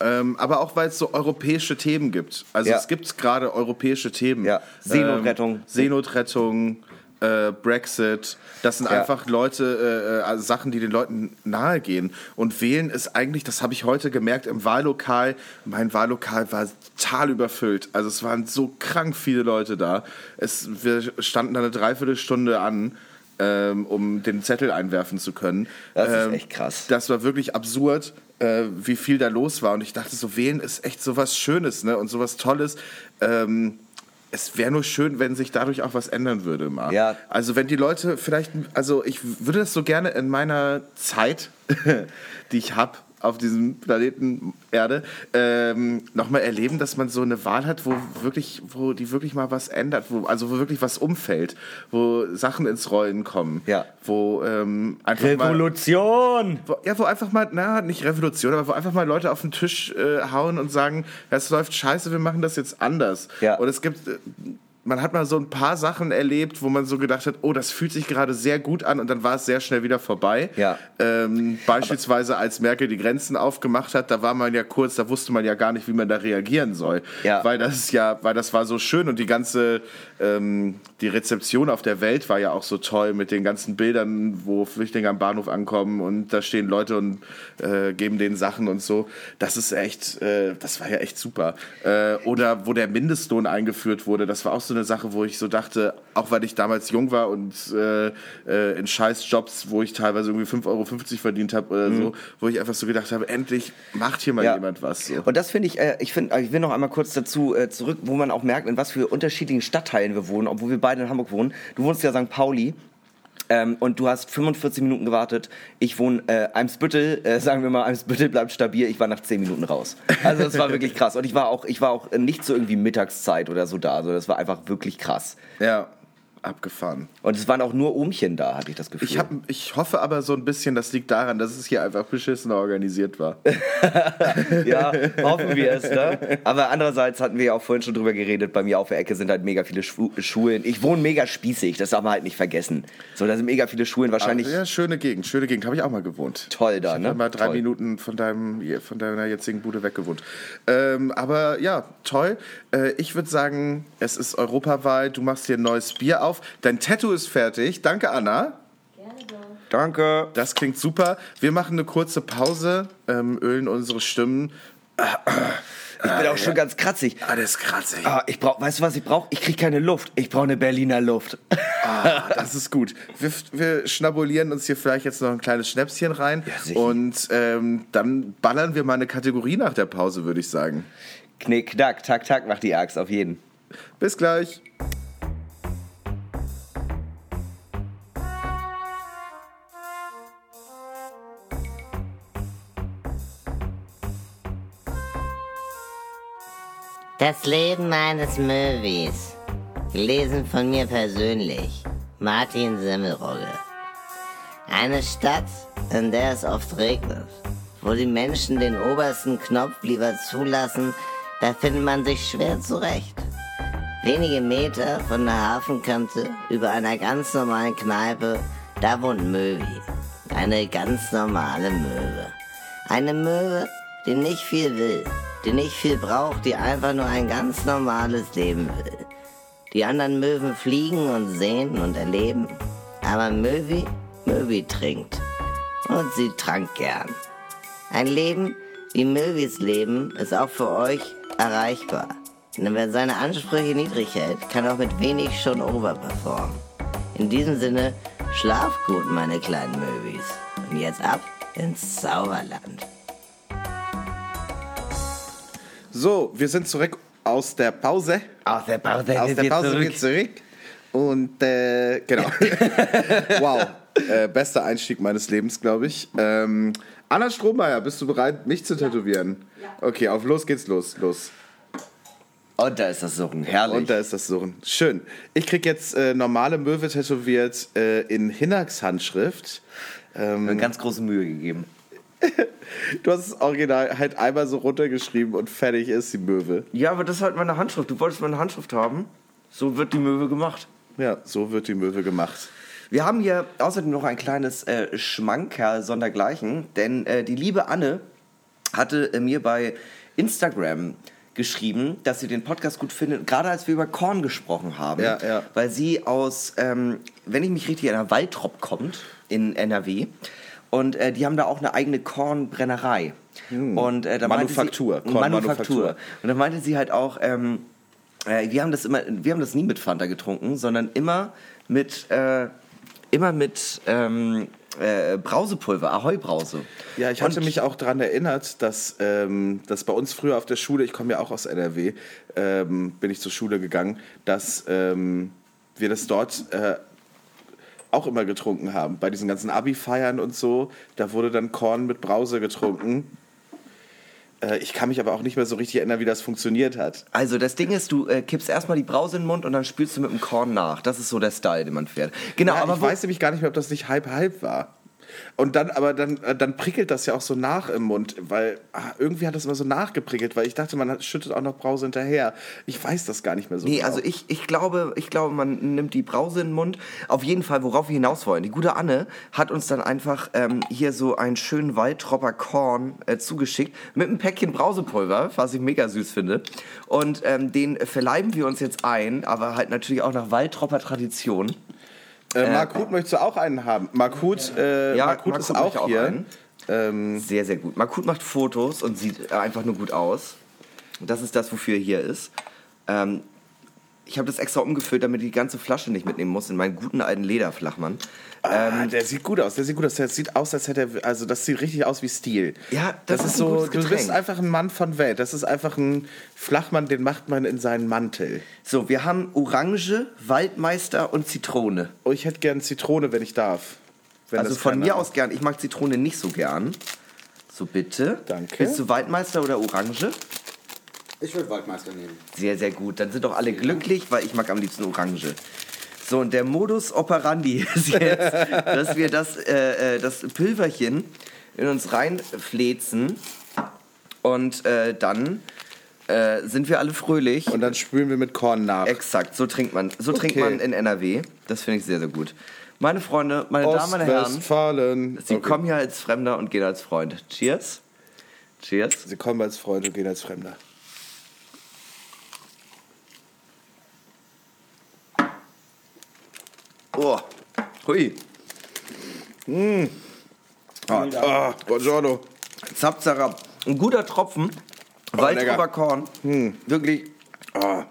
Ähm, aber auch weil es so europäische Themen gibt. Also Ja. es gibt gerade europäische Themen. Ja. Seenotrettung. Ähm, Seenotrettung, äh, Brexit. Das sind Ja. einfach Leute, äh, äh, also Sachen, die den Leuten nahe gehen. Und wählen ist eigentlich, das habe ich heute gemerkt, im Wahllokal. Mein Wahllokal war total überfüllt. Also es waren so krank viele Leute da. Es, wir standen da eine Dreiviertelstunde an. Ähm, um den Zettel einwerfen zu können. Das ist Ähm, echt krass. das war wirklich absurd, äh, wie viel da los war. Und ich dachte, so wählen ist echt so was Schönes ne? und so was Tolles. Ähm, es wäre nur schön, wenn sich dadurch auch was ändern würde. Mal. Ja. Also wenn die Leute vielleicht, also ich würde das so gerne in meiner Zeit, die ich habe auf diesem Planeten Erde, ähm, nochmal erleben, dass man so eine Wahl hat, wo wirklich, wo die wirklich mal was ändert, wo, also wo wirklich was umfällt, wo Sachen ins Rollen kommen, Ja. wo ähm, einfach mal Revolution! wo, ja, wo einfach mal, na, nicht Revolution, aber wo einfach mal Leute auf den Tisch äh, hauen und sagen, das läuft scheiße, wir machen das jetzt anders. Ja. Und es gibt, äh, man hat mal so ein paar Sachen erlebt, wo man so gedacht hat, oh, das fühlt sich gerade sehr gut an und dann war es sehr schnell wieder vorbei. Ja. Ähm, beispielsweise als Merkel die Grenzen aufgemacht hat, da war man ja kurz, da wusste man ja gar nicht, wie man da reagieren soll. Ja. Weil das ja, weil das war so schön und die ganze, ähm, die Rezeption auf der Welt war ja auch so toll mit den ganzen Bildern, wo Flüchtlinge am Bahnhof ankommen und da stehen Leute und äh, geben denen Sachen und so. Das ist echt, äh, das war ja echt super. Äh, oder wo der Mindestlohn eingeführt wurde, das war auch so eine Sache, wo ich so dachte, auch weil ich damals jung war und äh, äh, in Scheißjobs, wo ich teilweise irgendwie 5,50 Euro verdient habe oder so, wo ich einfach so gedacht habe, endlich macht hier mal Mhm. Ja. jemand was. So. Und das finde ich, äh, ich finde, ich will noch einmal kurz dazu äh, zurück, wo man auch merkt, in was für unterschiedlichen Stadtteilen wir wohnen, obwohl wir beide in Hamburg wohnen. Du wohnst ja St. Pauli. Ähm, und du hast 45 Minuten gewartet. Ich wohne äh, Eimsbüttel, äh, sagen wir mal, Eimsbüttel bleibt stabil. Ich war nach 10 Minuten raus. Also das war wirklich krass. Und ich war auch, ich war auch nicht so irgendwie Mittagszeit oder so da. Also das war einfach wirklich krass. Ja, abgefahren. Und es waren auch nur Ohmchen da, hatte ich das Gefühl. Ich, hab, ich hoffe aber so ein bisschen, das liegt daran, dass es hier einfach beschissener organisiert war. Ja, hoffen wir es, ne? Aber andererseits hatten wir ja auch vorhin schon drüber geredet, bei mir auf der Ecke sind halt mega viele Schwu Schulen. Ich wohne mega spießig, das darf man halt nicht vergessen. So, da sind mega viele Schulen, wahrscheinlich ja, schöne Gegend, schöne Gegend, habe ich auch mal gewohnt. toll da, Ich ne? habe mal drei Toll. Minuten von, deinem, von deiner jetzigen Bude weggewohnt. Ähm, aber ja, toll. Äh, ich würde sagen, es ist Europawahl, du machst dir ein neues Bier auf. Dein Tattoo ist fertig. Danke, Anna. Danke. Das klingt super. Wir machen eine kurze Pause, ähm, ölen unsere Stimmen. Ich bin auch schon ganz kratzig. Ah, das ist kratzig. Ah, ich brauch, weißt du, was ich brauche? Ich krieg keine Luft. Ich brauche eine Berliner Luft. Ah, das ist gut. Wir, wir schnabulieren uns hier vielleicht jetzt noch ein kleines Schnäpschen rein. Ja, und ähm, dann ballern wir mal eine Kategorie nach der Pause, würde ich sagen. Knick, knack, tak, tak, macht die Axt auf jeden. Bis gleich. Das Leben eines Möwis. Gelesen von mir persönlich. Martin Semmelrogge. Eine Stadt, in der es oft regnet. Wo die Menschen den obersten Knopf lieber zulassen, da findet man sich schwer zurecht. Wenige Meter von der Hafenkante über einer ganz normalen Kneipe, da wohnt Möwi. Eine ganz normale Möwe. Eine Möwe, die nicht viel will, die nicht viel braucht, die einfach nur ein ganz normales Leben will. Die anderen Möwen fliegen und sehen und erleben, aber Möwi, Möwi trinkt. Und sie trank gern. Ein Leben wie Möwis Leben ist auch für euch erreichbar. Denn wer seine Ansprüche niedrig hält, kann auch mit wenig schon overperformen. In diesem Sinne, schlaf gut, meine kleinen Möwis. Und jetzt ab ins Sauerland. So, wir sind zurück aus der Pause. Aus der Pause Aus der Pause wieder zurück. Und äh, genau. wow. Äh, bester Einstieg meines Lebens, glaube ich. Ähm, Anna Strohmeier, bist du bereit, mich zu tätowieren? Okay, auf los geht's los. Los. Und da ist das Suchen. Herrlich. Und da ist das Surren. Schön. Ich krieg jetzt äh, normale Möwe tätowiert äh, in Hinnax Handschrift. Ähm, Mir ganz große Mühe gegeben. Du hast das Original halt einmal so runtergeschrieben und fertig ist die Möwe. Ja, aber das ist halt meine Handschrift. Du wolltest meine Handschrift haben. So wird die Möwe gemacht. Ja, so wird die Möwe gemacht. Wir haben hier außerdem noch ein kleines äh, Schmankerl sondergleichen, denn äh, die liebe Anne hatte äh, mir bei Instagram geschrieben, dass sie den Podcast gut findet, gerade als wir über Korn gesprochen haben, Ja, ja. weil sie aus, ähm, wenn ich mich richtig erinnere, Waldrop kommt in NRW und äh, die haben da auch eine eigene Kornbrennerei. Und, äh, da Manufaktur, sie. Manufaktur. Und da meinte sie halt auch, ähm, äh, wir haben das immer, wir haben das nie mit Fanta getrunken, sondern immer mit, äh, immer mit ähm, äh, Brausepulver, Ahoi-Brause. Ja, ich hatte Und- mich auch daran erinnert, dass, ähm, dass bei uns früher auf der Schule, ich komme ja auch aus NRW, ähm, bin ich zur Schule gegangen, dass ähm, wir das dort äh, auch immer getrunken haben. Bei diesen ganzen Abi-Feiern und so, da wurde dann Korn mit Brause getrunken. Äh, ich kann mich aber auch nicht mehr so richtig erinnern, wie das funktioniert hat. Also das Ding ist, du äh, kippst erstmal die Brause in den Mund und dann spülst du mit dem Korn nach. Das ist so der Style, den man fährt. Genau, Ja, aber ich weiß nämlich gar nicht mehr, ob das nicht halb-halb war. Und dann, aber dann, äh, dann prickelt das ja auch so nach im Mund, weil ah, irgendwie hat das immer so nachgeprickelt, weil ich dachte, man schüttet auch noch Brause hinterher. Ich weiß das gar nicht mehr so Nee, genau. also ich, ich, glaube, ich glaube, man nimmt die Brause in den Mund. Auf jeden Fall, worauf wir hinaus wollen. Die gute Anne hat uns dann einfach ähm, hier so einen schönen Waldtropper Korn äh, zugeschickt mit einem Päckchen Brausepulver, was ich mega süß finde. Und ähm, den verleiben wir uns jetzt ein, aber halt natürlich auch nach Waldtropper Tradition. Äh, Mark Huth möchtest du auch einen haben? Mark Huth, äh, Ja, Mark Huth Mark ist Huth auch auch hier. Ähm, Sehr, sehr gut. Makut macht Fotos und sieht äh, einfach nur gut aus. Das ist das, wofür er hier ist. Ähm, ich habe das extra umgefüllt, damit ich die ganze Flasche nicht mitnehmen muss, in meinen guten alten Lederflachmann. ah, der sieht gut aus, der sieht gut aus. Der sieht aus, als hätte er, also das sieht richtig aus wie Stil. Ja, das das, ist ist so, du bist einfach ein Mann von Welt. Das ist einfach ein Flachmann, den macht man in seinen Mantel. So, wir haben Orange, Waldmeister und Zitrone. Oh, ich hätte gern Zitrone, wenn ich darf. Wenn also von mir hat. aus gern. Ich mag Zitrone nicht so gern. So, bitte. Danke. Willst du Waldmeister oder Orange? Ich würde Waldmeister nehmen. Sehr, sehr gut. Dann sind doch alle glücklich, weil ich mag am liebsten Orange. So, und der Modus operandi ist jetzt, dass wir das, äh, äh, das Pülverchen in uns reinflezen und äh, dann äh, sind wir alle fröhlich. Und dann spülen wir mit Korn nach. Exakt, so trinkt man. So trinkt Okay. man in NRW. Das finde ich sehr, sehr gut. Meine Freunde, meine Damen, meine Herren, Ostwestfalen. Sie Okay. kommen hier als Fremder und gehen als Freund. Cheers. Cheers. Sie kommen als Freund und gehen als Fremder. Oh, hui. Ah, buongiorno. Zapzarab. Ein guter Tropfen. lecker. Waldrüber Korn. Wirklich. Ah,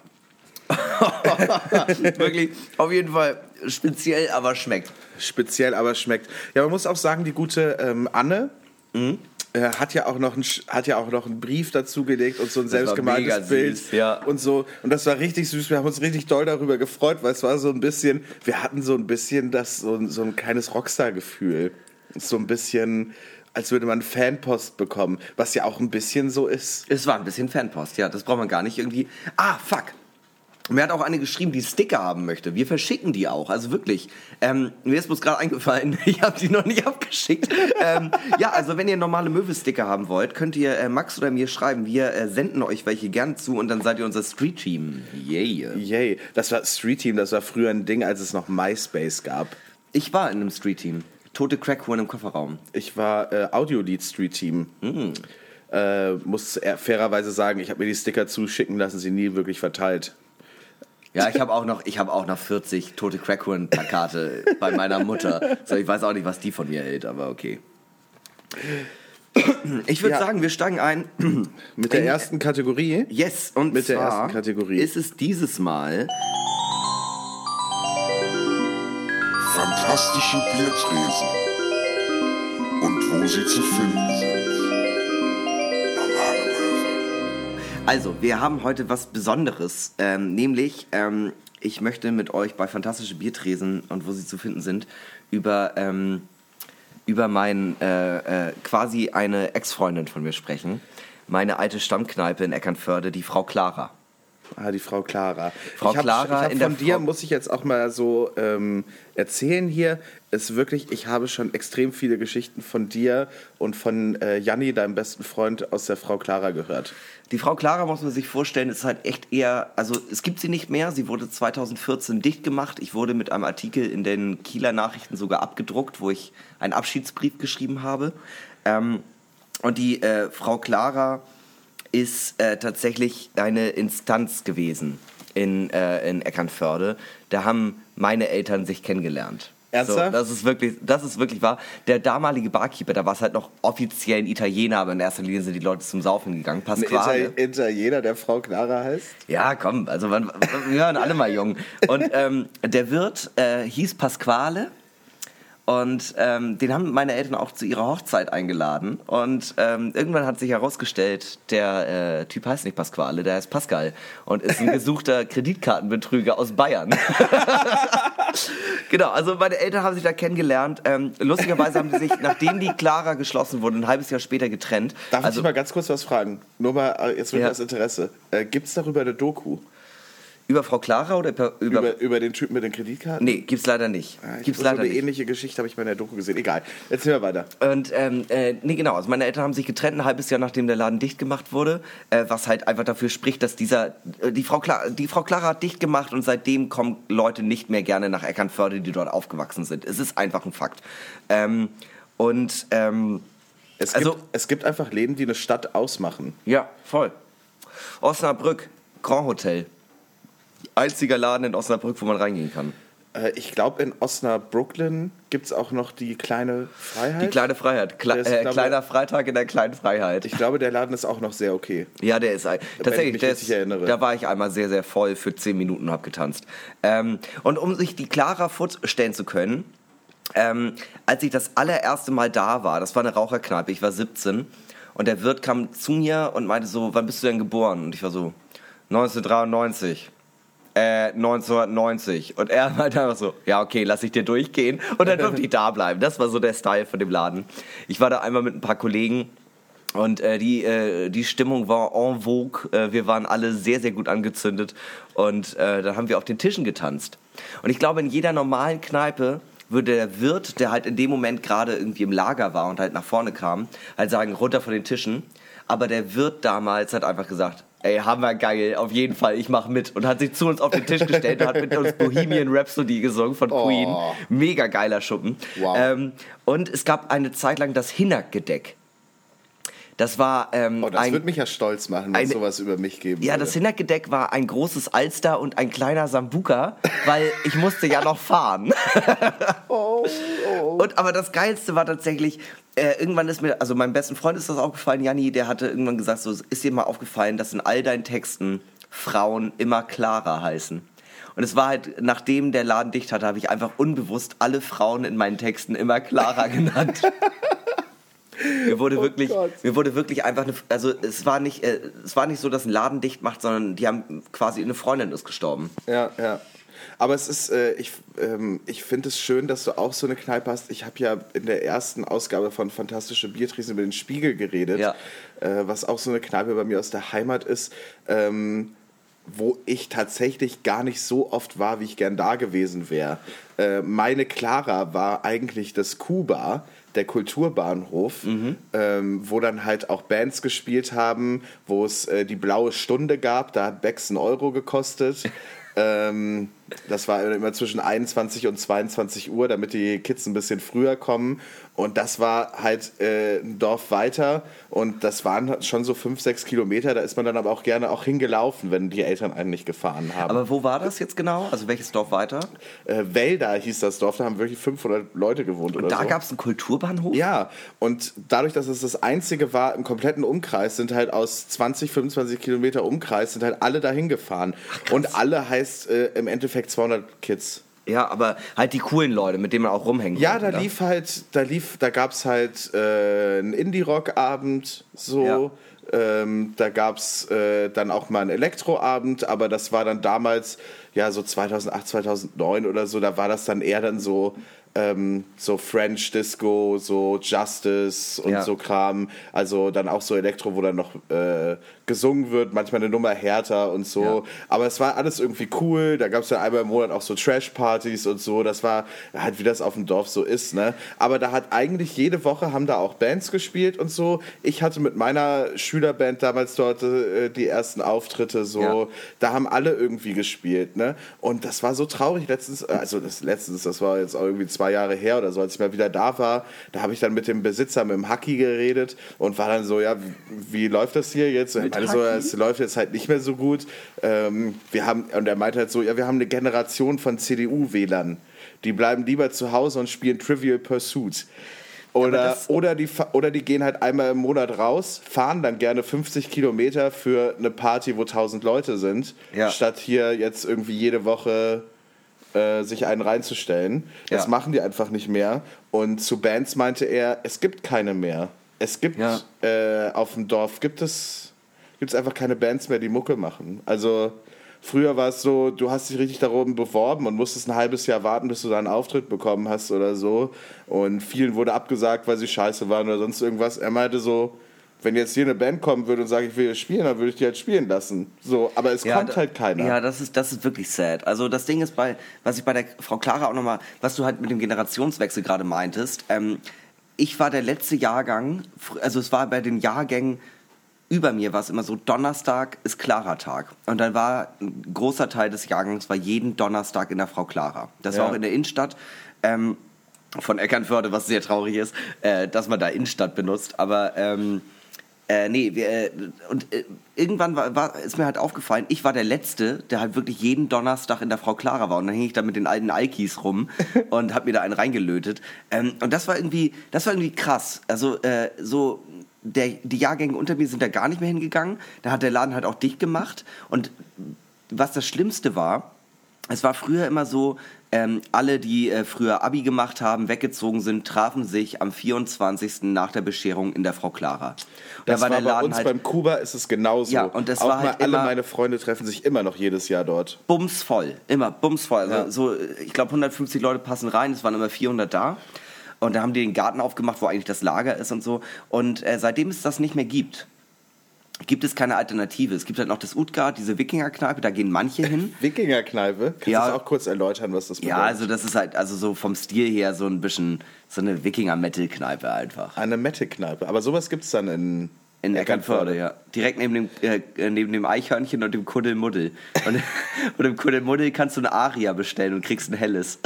Wirklich. Auf jeden Fall speziell, aber schmeckt. speziell, aber schmeckt. Ja, man muss auch sagen, die gute ähm, Anne Mhm. Äh, hat, ja auch noch ein, Sch- hat ja auch noch einen Brief dazu gelegt und so ein selbstgemaltes Bild. süß, ja. Und so. Und das war richtig süß. Wir haben uns richtig doll darüber gefreut, weil es war so ein bisschen, wir hatten so ein bisschen das, so, ein- so ein kleines Rockstar-Gefühl. So ein bisschen, als würde man Fanpost bekommen, was ja auch ein bisschen so ist. Es war ein bisschen Fanpost, ja. Das braucht man gar nicht irgendwie. Ah, fuck. Mir hat auch eine geschrieben, die Sticker haben möchte. Wir verschicken die auch, also wirklich. Ähm, mir ist bloß gerade eingefallen, ich habe die noch nicht abgeschickt. ähm, ja, also wenn ihr normale Möwe-Sticker haben wollt, könnt ihr äh, Max oder mir schreiben. Wir äh, senden euch welche gern zu und dann seid ihr unser Street-Team. Yeah. Yay. Das war Street Team, das war früher ein Ding, als es noch MySpace gab. Ich war in einem Street-Team. Tote Crackhorn im Kofferraum. Ich war äh, Audio-Lead Street Team. Äh, muss fairerweise sagen, ich habe mir die Sticker zuschicken lassen, sie nie wirklich verteilt. Ja, ich habe auch noch, ich habe auch noch 40 Tote Crackhorn Plakate bei meiner Mutter. So, ich weiß auch nicht, was die von mir hält, aber okay. Ich würde Ja. sagen, wir steigen ein. Mit der In- ersten Kategorie. Yes, und Mit der zwar ersten Kategorie. ist es dieses Mal Fantastische Biertresen. Und wo sie zu finden sind. Also, wir haben heute was Besonderes, ähm, nämlich ähm, ich möchte mit euch bei Fantastische Biertresen und wo sie zu finden sind über, ähm, über mein, äh, äh, quasi eine Ex-Freundin von mir sprechen. Meine alte Stammkneipe in Eckernförde, die Frau Clara. Ah, die Frau Clara. Frau ich hab, Clara ich hab in von der dir Frau- muss ich jetzt auch mal so ähm, erzählen hier. Ist wirklich, ich habe schon extrem viele Geschichten von dir und von äh, Janni, deinem besten Freund, aus der Frau Clara gehört. Die Frau Clara muss man sich vorstellen, ist halt echt eher, also es gibt sie nicht mehr. Sie wurde 2014 dicht gemacht. Ich wurde mit einem Artikel in den Kieler Nachrichten sogar abgedruckt, wo ich einen Abschiedsbrief geschrieben habe. Ähm, und die äh, Frau Clara ist äh, tatsächlich eine Instanz gewesen in, äh, in Eckernförde. Da haben meine Eltern sich kennengelernt. Ernsthaft? So, das ist wirklich, das ist wirklich wahr. Der damalige Barkeeper, da war es halt noch offiziell ein Italiener, aber in erster Linie sind die Leute zum Saufen gegangen. Ein Pasquale. Ital Italiener, der Frau Clara heißt? Ja, komm, also man, wir waren alle mal jung. Und ähm, der Wirt äh, hieß Pasquale. Und ähm, den haben meine Eltern auch zu ihrer Hochzeit eingeladen. Und ähm, irgendwann hat sich herausgestellt, der äh, Typ heißt nicht Pasquale, der heißt Pascal und ist ein gesuchter Kreditkartenbetrüger aus Bayern. genau, also meine Eltern haben sich da kennengelernt. Ähm, lustigerweise haben die sich, nachdem die Clara geschlossen wurde, ein halbes Jahr später getrennt. Darf also ich mal ganz kurz was fragen? Nur mal, äh, jetzt wirklich Ja. aus Interesse. Äh, Gibt es darüber eine Doku? Über Frau Clara oder über, über, Über, den Typen mit den Kreditkarten? Nee, gibt's leider nicht. Ah, gibt's so leider eine nicht. ähnliche Geschichte habe ich mal in der Doku gesehen. Egal. Erzähl mal weiter. Und ähm, äh, nee, genau. Also meine Eltern haben sich getrennt ein halbes Jahr nachdem der Laden dicht gemacht wurde, äh, was halt einfach dafür spricht, dass dieser äh, die Frau Clara, die Frau Clara hat dicht gemacht und seitdem kommen Leute nicht mehr gerne nach Eckernförde, die dort aufgewachsen sind. Es ist einfach ein Fakt. Ähm, und ähm, Es, Also- gibt, es gibt einfach Läden, die eine Stadt ausmachen. ja, voll. Osnabrück, Grand Hotel. Einziger Laden in Osnabrück, wo man reingehen kann. Äh, ich glaube, in Osnabrücken gibt es auch noch die kleine Freiheit. Die kleine Freiheit. Kle ist, äh, glaube- kleiner Freitag in der kleinen Freiheit. Ich glaube, der Laden ist auch noch sehr okay. Ja, der ist ich Tatsächlich, mich der richtig ist, erinnere. da war ich einmal sehr, sehr voll für 10 Minuten und hab getanzt. Ähm, und um sich die Clara vorstellen zu können, ähm, als ich das allererste Mal da war, das war eine Raucherkneipe, ich war 17 und der Wirt kam zu mir und meinte so, wann bist du denn geboren? Und ich war so, 1993. Äh, 1990. Und er meinte einfach so, ja, okay, lass ich dir durchgehen. Und dann durfte ich da bleiben. Das war so der Style von dem Laden. Ich war da einmal mit ein paar Kollegen und äh, die, äh, die Stimmung war en vogue. Äh, wir waren alle sehr, sehr gut angezündet. Und äh, dann haben wir auf den Tischen getanzt. Und ich glaube, in jeder normalen Kneipe würde der Wirt, der halt in dem Moment gerade irgendwie im Lager war und halt nach vorne kam, halt sagen, runter von den Tischen. Aber der Wirt damals hat einfach gesagt, ey, hammer geil, auf jeden Fall, ich mach mit. Und hat sich zu uns auf den Tisch gestellt und hat mit uns Bohemian Rhapsody gesungen von Queen. Mega geiler Schuppen. Wow. Ähm, und es gab eine Zeit lang das Hinnergedeck. Das war ähm, Oh, das ein, würde mich ja stolz machen, wenn es sowas über mich geben ja, würde. das Hinnergedeck war ein großes Alster und ein kleiner Sambuka, weil ich musste ja noch fahren. Und aber das Geilste war tatsächlich, äh, irgendwann ist mir, also meinem besten Freund ist das aufgefallen, Janni, der hatte irgendwann gesagt, so ist dir mal aufgefallen, dass in all deinen Texten Frauen immer Clara heißen. Und es war halt, nachdem der Laden dicht hatte, habe ich einfach unbewusst alle Frauen in meinen Texten immer Clara genannt. Mir wurde wirklich, mir wurde wirklich einfach eine, also es war nicht, äh, es war nicht so, dass ein Laden dicht macht, sondern die haben quasi eine Freundin ist gestorben. Ja, ja. Aber es ist, äh, ich, ähm, ich finde es schön, dass du auch so eine Kneipe hast. Ich habe ja in der ersten Ausgabe von Fantastische Biertresen über den Spiegel geredet, Ja. äh, was auch so eine Kneipe bei mir aus der Heimat ist, ähm, wo ich tatsächlich gar nicht so oft war, wie ich gern da gewesen wäre. Äh, meine Clara war eigentlich das Kuba, der Kulturbahnhof, ähm, wo dann halt auch Bands gespielt haben, wo es äh, die blaue Stunde gab, da hat Becks einen Euro gekostet. ähm, Das war immer zwischen 21 und 22 Uhr, damit die Kids ein bisschen früher kommen. Und das war halt äh, ein Dorf weiter und das waren schon so fünf, sechs Kilometer. Da ist man dann aber auch gerne auch hingelaufen, wenn die Eltern einen nicht gefahren haben. Aber wo war das jetzt genau? Also welches Dorf weiter? äh, Wälder hieß das Dorf, da haben wirklich 500 Leute gewohnt oder Da so. gab es einen Kulturbahnhof? Ja, und dadurch, dass es das einzige war im kompletten Umkreis, sind halt aus 20, 25 Kilometer Umkreis, sind halt alle dahin gefahren. und alle heißt äh, im Endeffekt 200 Kids. Ja, aber halt die coolen Leute, mit denen man auch rumhängen Ja, da konnte, lief halt, da lief, da gab's halt äh, einen Indie-Rock-Abend, so. Ähm, da gab's äh, dann auch mal einen Elektroabend, aber das war dann damals, ja, so 2008, 2009 oder so, da war das dann eher dann so, ähm, so French Disco, so Justice und Ja. so Kram. Also dann auch so Elektro, wo dann noch äh, gesungen wird, manchmal eine Nummer härter und so. Ja. Aber es war alles irgendwie cool. Da gab es dann einmal im Monat auch so Trash-Partys und so. Das war halt, wie das auf dem Dorf so ist, ne? Aber da hat eigentlich jede Woche haben da auch Bands gespielt und so. Ich hatte mit meiner Schülerband damals dort äh, die ersten Auftritte so. Ja. Da haben alle irgendwie gespielt, ne? Und das war so traurig letztens, äh, also das letztens, das war jetzt auch irgendwie zwei Jahre her oder so, als ich mal wieder da war, da habe ich dann mit dem Besitzer, mit dem Hacki geredet und war dann so, ja, wie, läuft das hier jetzt? Und er meinte so, es läuft jetzt halt nicht mehr so gut. Ähm, wir haben, und er meinte halt so, ja, wir haben eine Generation von CDU-Wählern. Die bleiben lieber zu Hause und spielen Trivial Pursuit. Oder, das- oder, die, oder die gehen halt einmal im Monat raus, fahren dann gerne 50 Kilometer für eine Party, wo 1000 Leute sind, Ja. statt hier jetzt irgendwie jede Woche äh, sich einen reinzustellen. Das Ja. machen die einfach nicht mehr. Und zu Bands meinte er, es gibt keine mehr. Es gibt Ja. äh, auf dem Dorf gibt es, gibt es einfach keine Bands mehr, die Mucke machen. Also früher war es so, du hast dich richtig darum beworben und musstest ein halbes Jahr warten, bis du da einen Auftritt bekommen hast oder so. Und vielen wurde abgesagt, weil sie scheiße waren oder sonst irgendwas. Er meinte so, wenn jetzt hier eine Band kommen würde und sage, ich will hier spielen, dann würde ich die halt spielen lassen. So, aber es kommt da- halt keiner. Ja, das ist, das ist wirklich sad. Also das Ding ist bei, was ich bei der Frau Clara auch nochmal, was du halt mit dem Generationswechsel gerade meintest, ähm, ich war der letzte Jahrgang, also es war bei den Jahrgängen über mir war es immer so, Donnerstag ist Clara-Tag. Und dann war ein großer Teil des Jahrgangs war jeden Donnerstag in der Frau Clara. Das war Ja. auch in der Innenstadt. Ähm, von Eckernförde, was sehr traurig ist, äh, dass man da Innenstadt benutzt. Aber ähm, äh, nee, wir, äh, und äh, irgendwann war, war, ist mir halt aufgefallen, ich war der Letzte, der halt wirklich jeden Donnerstag in der Frau Clara war. Und dann hing ich da mit den alten Alkis rum und hab mir da einen reingelötet. Ähm, und das war irgendwie, das war irgendwie krass. Also äh, so, der, die Jahrgänge unter mir sind da gar nicht mehr hingegangen. Da hat der Laden halt auch dicht gemacht. Und was das Schlimmste war, es war früher immer so, ähm, alle, die äh, früher Abi gemacht haben, weggezogen sind, trafen sich am 24. nach der Bescherung in der Frau Clara. Und Das da war bei uns beim Kuba ist es genauso. Ja, und das Auch war halt alle meine Freunde treffen sich immer noch jedes Jahr dort. bumsvoll, immer bumsvoll. Also Ja. so, ich glaube 150 Leute passen rein, es waren immer 400 da. Und da haben die den Garten aufgemacht, wo eigentlich das Lager ist und so. Und äh, seitdem es das nicht mehr gibt, gibt es keine Alternative. Es gibt halt noch das Utgard, diese Wikingerkneipe, da gehen manche hin. Wikingerkneipe. Kannst Ja. du das auch kurz erläutern, was das bedeutet? Ja, also das ist halt, also so vom Stil her so ein bisschen so eine Wikinger-Metal-Kneipe einfach. Eine Mette-Kneipe. Aber sowas gibt es dann in, In Eckernförde, ja. Direkt neben dem, äh, neben dem Eichhörnchen und dem Kuddelmuddel. Und, und im Kuddelmuddel kannst du eine Aria bestellen und kriegst ein helles.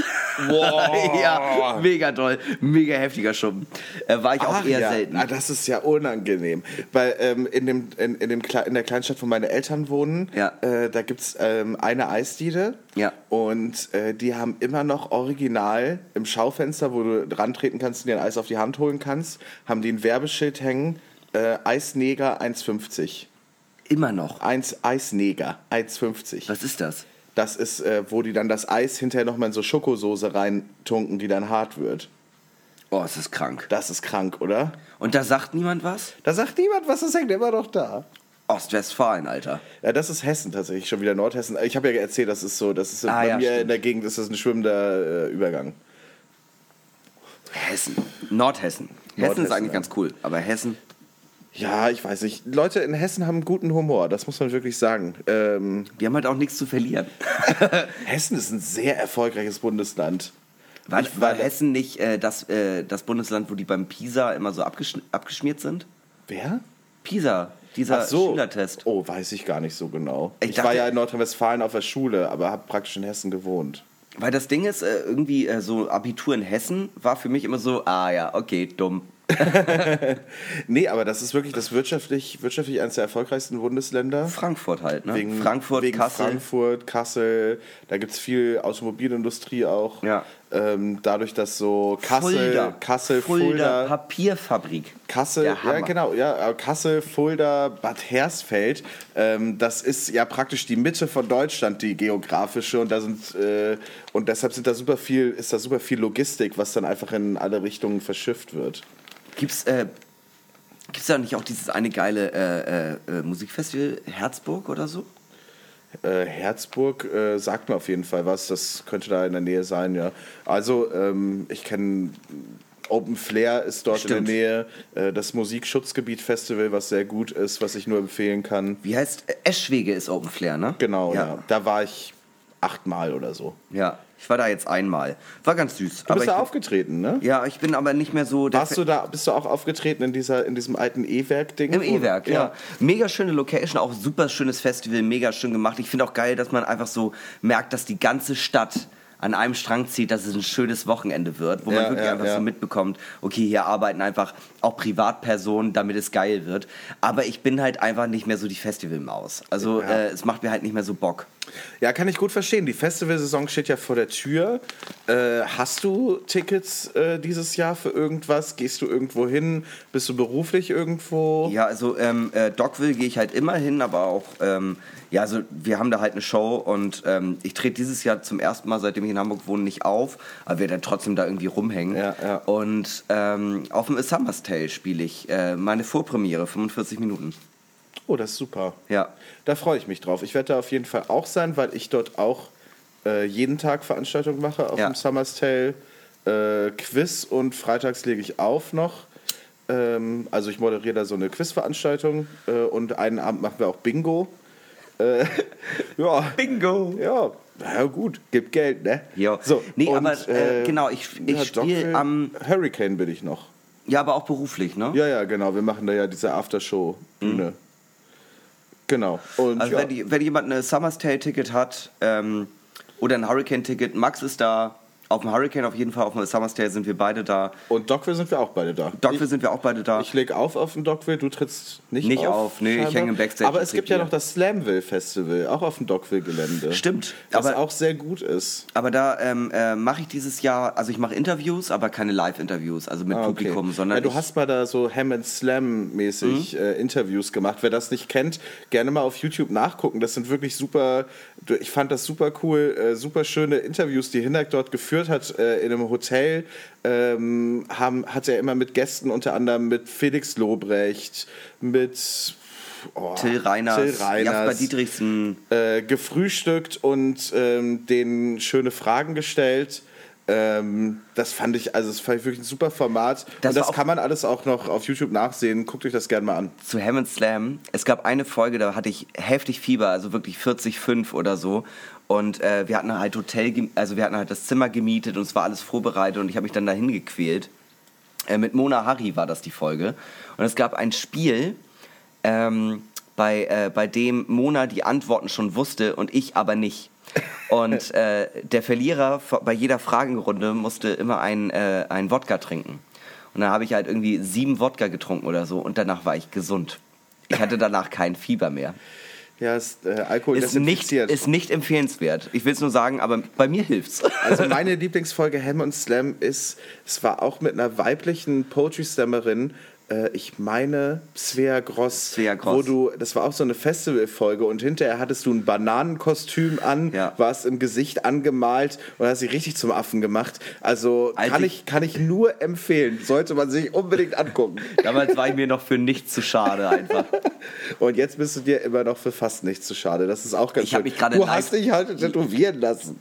Wow. ja, mega toll. Mega heftiger Schuppen. Äh, war ich auch Ach eher selten. Ah, das ist ja unangenehm. Weil ähm, in, dem, in, in, dem Kle in der Kleinstadt, wo meine Eltern wohnen, Ja. äh, da gibt es ähm, eine Eisdiele. Ja. Und äh, die haben immer noch original im Schaufenster, wo du dran treten kannst und dir ein Eis auf die Hand holen kannst, haben die ein Werbeschild hängen, äh, Eisneger 1,50. Immer noch. Eins Eisneger 1,50. Was ist das? Das ist, äh, wo die dann das Eis hinterher nochmal in so Schokosoße reintunken, die dann hart wird. Oh, es ist krank. Das ist krank, oder? Und da sagt niemand was? Da sagt niemand was, das hängt immer noch da. Ostwestfalen, Alter. Ja, das ist Hessen tatsächlich, schon wieder Nordhessen. Ich habe ja erzählt, das ist so, das ist Ah, bei ja, mir stimmt. in der Gegend ist das ein schwimmender äh, Übergang. Hessen. Nordhessen. Hessen ist eigentlich ja. ganz cool. Aber Hessen. Ja, ich weiß nicht. Leute in Hessen haben guten Humor, das muss man wirklich sagen. Ähm, Die haben halt auch nichts zu verlieren. Hessen ist ein sehr erfolgreiches Bundesland. War, Ich war Hessen nicht äh, das, äh, das Bundesland, wo die beim Pisa immer so abgesch abgeschmiert sind? Wer? Pisa, dieser Ach so. Schülertest. Oh, weiß ich gar nicht so genau. Ich Ich, dachte- war ja in Nordrhein-Westfalen auf der Schule, aber habe praktisch in Hessen gewohnt. Weil das Ding ist, äh, irgendwie äh, so Abitur in Hessen war für mich immer so, ah ja, okay, dumm. Nee, aber das ist wirklich das wirtschaftlich, wirtschaftlich eines der erfolgreichsten Bundesländer. Frankfurt halt, ne? Wegen, Frankfurt, wegen Kassel. Frankfurt, Kassel, da gibt es viel Automobilindustrie auch. Ja. Ähm, dadurch, dass so Kassel, Fulda. Kassel, Fulda, Fulda, Papierfabrik. Kassel, ja genau, ja, äh, Kassel, Fulda, Bad Hersfeld, ähm, das ist ja praktisch die Mitte von Deutschland, die geografische und da sind äh, und deshalb sind da super viel, ist da super viel Logistik, was dann einfach in alle Richtungen verschifft wird. Gibt's, äh, gibt's da nicht auch dieses eine geile äh, äh, äh, Musikfestival Herzburg oder so? Äh, Herzburg äh, sagt mir auf jeden Fall was, das könnte da in der Nähe sein, ja. Also ähm, ich kenne Open Flair ist dort Stimmt. in der Nähe, äh, das Musikschutzgebiet Festival, was sehr gut ist, was ich nur empfehlen kann. Wie heißt Eschwege ist Open Flair, ne? Genau, ja. ja. Da war ich achtmal oder so. Ja, ich war da jetzt einmal. War ganz süß. Du bist da bin- aufgetreten, ne? Ja, ich bin aber nicht mehr so der Warst du da, bist du auch aufgetreten in, dieser, in diesem alten E-Werk-Ding? Im E-Werk, ja. Mega schöne Location, auch super schönes Festival, mega schön gemacht. Ich finde auch geil, dass man einfach so merkt, dass die ganze Stadt an einem Strang zieht, dass es ein schönes Wochenende wird, wo man Ja, wirklich ja, einfach ja. so mitbekommt, okay, hier arbeiten einfach auch Privatpersonen, damit es geil wird. Aber ich bin halt einfach nicht mehr so die Festivalmaus. Also Ja. äh, es macht mir halt nicht mehr so Bock. Ja, kann ich gut verstehen. Die Festivalsaison steht ja vor der Tür. Äh, hast du Tickets äh, dieses Jahr für irgendwas? Gehst du irgendwo hin? Bist du beruflich irgendwo? Ja, also ähm, äh, Dogville gehe ich halt immer hin, aber auch, ähm, ja, also wir haben da halt eine Show und ähm, ich trete dieses Jahr zum ersten Mal, seitdem ich in Hamburg wohne, nicht auf, aber wir dann trotzdem da irgendwie rumhängen. Ja, ja. Und ähm, auf dem A Summer's Tale spiele ich äh, meine Vorpremiere, 45 Minuten. Oh, das ist super. Ja. Da freue ich mich drauf. Ich werde da auf jeden Fall auch sein, weil ich dort auch äh, jeden Tag Veranstaltungen mache auf Ja. dem Summer's Tale. Äh, Quiz und freitags lege ich auf noch. Ähm, also ich moderiere da so eine Quizveranstaltung äh, und einen Abend machen wir auch Bingo. Äh, ja. Bingo! Ja, na ja, gut, gibt Geld, ne? Ja. So, Nee, und, aber, äh, genau, ich- ich ja, spiel Dogville- am- Hurricane bin ich noch. Ja, aber auch beruflich, ne? Ja, ja, genau. Wir machen da ja diese Aftershow-Bühne. Genau. Und. Also ja. wenn, die, wenn jemand ein Summer's Tale Ticket hat ähm, oder ein Hurricane Ticket, Max ist da. Auf dem Hurricane auf jeden Fall, auf dem Summer's Tale sind wir beide da. und Dogville sind wir auch beide da. Dogville sind wir auch beide da. Ich leg auf auf den Dogville, du trittst nicht, Nicht auf. auf, nee, ich hänge im Backstage Aber es gibt ja noch das Slamville Festival, auch auf dem Dogville-Gelände. Stimmt, Was aber- auch sehr gut ist. Aber da ähm, äh, mache ich dieses Jahr, also ich mache Interviews, aber keine Live-Interviews, also mit Ah, okay. Publikum, sondern ja, du hast mal da so Ham and Slam mäßig Mhm. äh, Interviews gemacht. Wer das nicht kennt, gerne mal auf YouTube nachgucken. Das sind wirklich super. Ich fand das super cool, äh, super schöne Interviews, die Hinak dort geführt hat äh, in einem Hotel. Ähm, haben, hat er immer mit Gästen, unter anderem mit Felix Lobrecht, mit oh, Till Reiners, Till Reiners Jasper Dietrichsen. äh, gefrühstückt und ähm, denen schöne Fragen gestellt. Ähm, das fand ich, also das fand ich wirklich ein super Format. Das und das kann man alles auch noch auf YouTube nachsehen. Guckt euch das gerne mal an. zu Hammond Slam. Es gab eine Folge, da hatte ich heftig Fieber, also wirklich 40,5 oder so. Und äh, wir hatten halt Hotel, also wir hatten halt das Zimmer gemietet und es war alles vorbereitet und ich habe mich dann dahin gequält. Äh, mit Mona Harry war das die Folge. Und es gab ein Spiel, ähm, bei, äh, bei dem Mona die Antworten schon wusste und ich aber nicht. Und äh, der Verlierer bei jeder Fragenrunde musste immer ein, äh, ein Wodka trinken. Und dann habe ich halt irgendwie sieben Wodka getrunken oder so und danach war ich gesund. Ich hatte danach kein Fieber mehr. Ja, ist, äh, Alkohol Ist nicht, ist nicht empfehlenswert. Ich will es nur sagen, aber bei mir hilft's. Also meine Lieblingsfolge Ham und Slam ist, es war auch mit einer weiblichen Poetry-Slammerin, äh, ich meine Svea Gross, Svea Gross. wo du, das war auch so eine Festivalfolge und hinterher hattest du ein Bananenkostüm an, Ja. warst im Gesicht angemalt und hast sie richtig zum Affen gemacht. Also Als kann ich- kann ich nur empfehlen, sollte man sich unbedingt angucken. Damals war ich mir noch für nichts zu schade einfach. Und jetzt bist du dir immer noch für fast nichts zu schade. Das ist auch ganz Ich schön. mich du hast dich halt tätowieren lassen.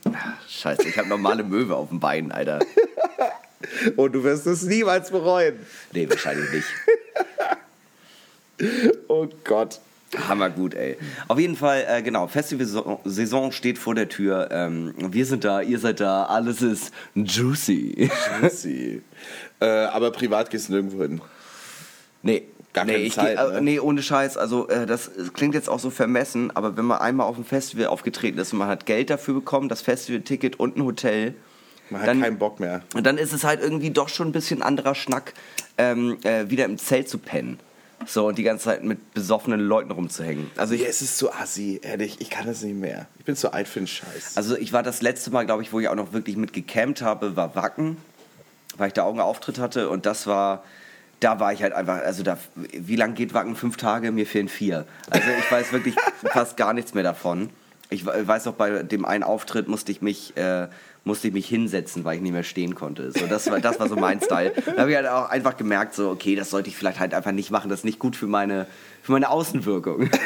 Scheiße, ich habe normale Möwe auf dem Bein, Alter. Und du wirst es niemals bereuen. Nee, wahrscheinlich nicht. Oh Gott. Hammergut, ey. Auf jeden Fall, äh, genau, Festival-Saison steht vor der Tür. Ähm, wir sind da, ihr seid da, alles ist juicy. Sie. Äh, aber privat gehst du nirgendwo hin. nee, gar nee, keine Zeit. geh, äh, ne? nee, ohne Scheiß. Also äh, das klingt jetzt auch so vermessen, aber wenn man einmal auf dem Festival aufgetreten ist und man hat Geld dafür bekommen, das Festivalticket und ein Hotel, Man hat dann- keinen Bock mehr. und dann ist es halt irgendwie doch schon ein bisschen anderer Schnack, ähm, äh, wieder im Zelt zu pennen. So, und die ganze Zeit mit besoffenen Leuten rumzuhängen. Also ich, Ja, es ist zu assi, ehrlich. Ich kann das nicht mehr. Ich bin zu alt für den Scheiß. Also ich war das letzte Mal, glaube ich, wo ich auch noch wirklich mit gecampt habe, war Wacken, weil ich da auch einen Auftritt hatte und das war, da war ich halt einfach, also da, wie lang geht Wacken? Fünf Tage? Mir fehlen vier. Also ich weiß wirklich fast gar nichts mehr davon. Ich we- weiß noch, bei dem einen Auftritt musste ich mich, äh, musste ich mich hinsetzen, weil ich nicht mehr stehen konnte. So, das, war, das war so mein Style. Da habe ich halt auch einfach gemerkt, so, okay, das sollte ich vielleicht halt einfach nicht machen. Das ist nicht gut für meine, für meine Außenwirkung.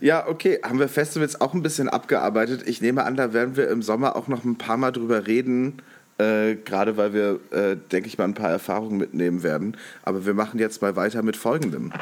Ja, okay. Haben wir Festivals auch ein bisschen abgearbeitet. Ich nehme an, da werden wir im Sommer auch noch ein paar Mal drüber reden. Äh, Gerade weil wir, äh, denke ich mal, ein paar Erfahrungen mitnehmen werden. Aber wir machen jetzt mal weiter mit folgendem.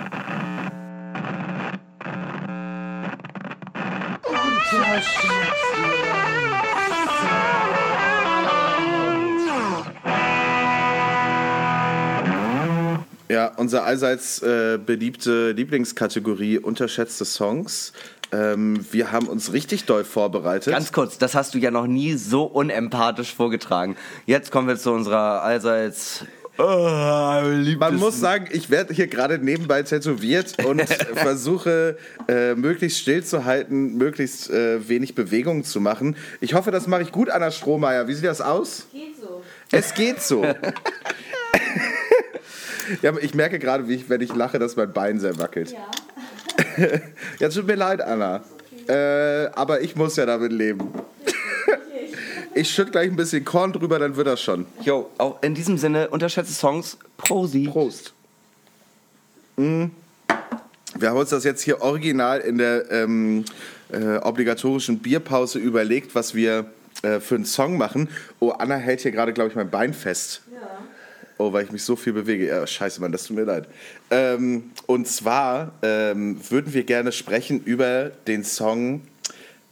Ja, unsere allseits äh, beliebte Lieblingskategorie unterschätzte Songs. Ähm, wir haben uns richtig doll vorbereitet. Ganz kurz, das hast du ja noch nie so unempathisch vorgetragen. Jetzt kommen wir zu unserer allseits. Man muss sagen, ich werde hier gerade nebenbei tätowiert und versuche äh, möglichst still zu halten, möglichst äh, wenig Bewegung zu machen. Ich hoffe, das mache ich gut, Anna Strohmeier. Wie sieht das aus? Geht so. Es geht so. ja, aber ich merke gerade, wie ich, wenn ich lache, dass mein Bein sehr wackelt. Ja. Ja, tut mir leid, Anna. Äh, aber ich muss ja damit leben. Ich schütte gleich ein bisschen Korn drüber, dann wird das schon. Jo, auch in diesem Sinne, unterschätzte Songs, Prosi. Prost. Mm. Wir haben uns das jetzt hier original in der ähm, äh, obligatorischen Bierpause überlegt, was wir äh, für einen Song machen. Oh, Anna hält hier gerade, glaube ich, mein Bein fest. Ja. Oh, weil ich mich so viel bewege. Ja, scheiße, Mann, das tut mir leid. Ähm, und zwar ähm, würden wir gerne sprechen über den Song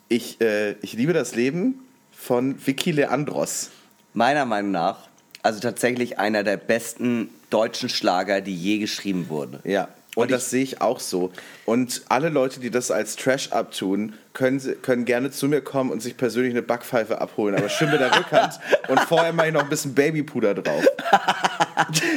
Ich, äh, ich liebe das Leben von Vicky Leandros. Meiner Meinung nach, also tatsächlich einer der besten deutschen Schlager, die je geschrieben wurden. Ja, und, das sehe ich auch so. Und alle Leute, die das als Trash abtun, können, können gerne zu mir kommen und sich persönlich eine Backpfeife abholen. Aber schön mit der Rückhand und vorher mache ich noch ein bisschen Babypuder drauf.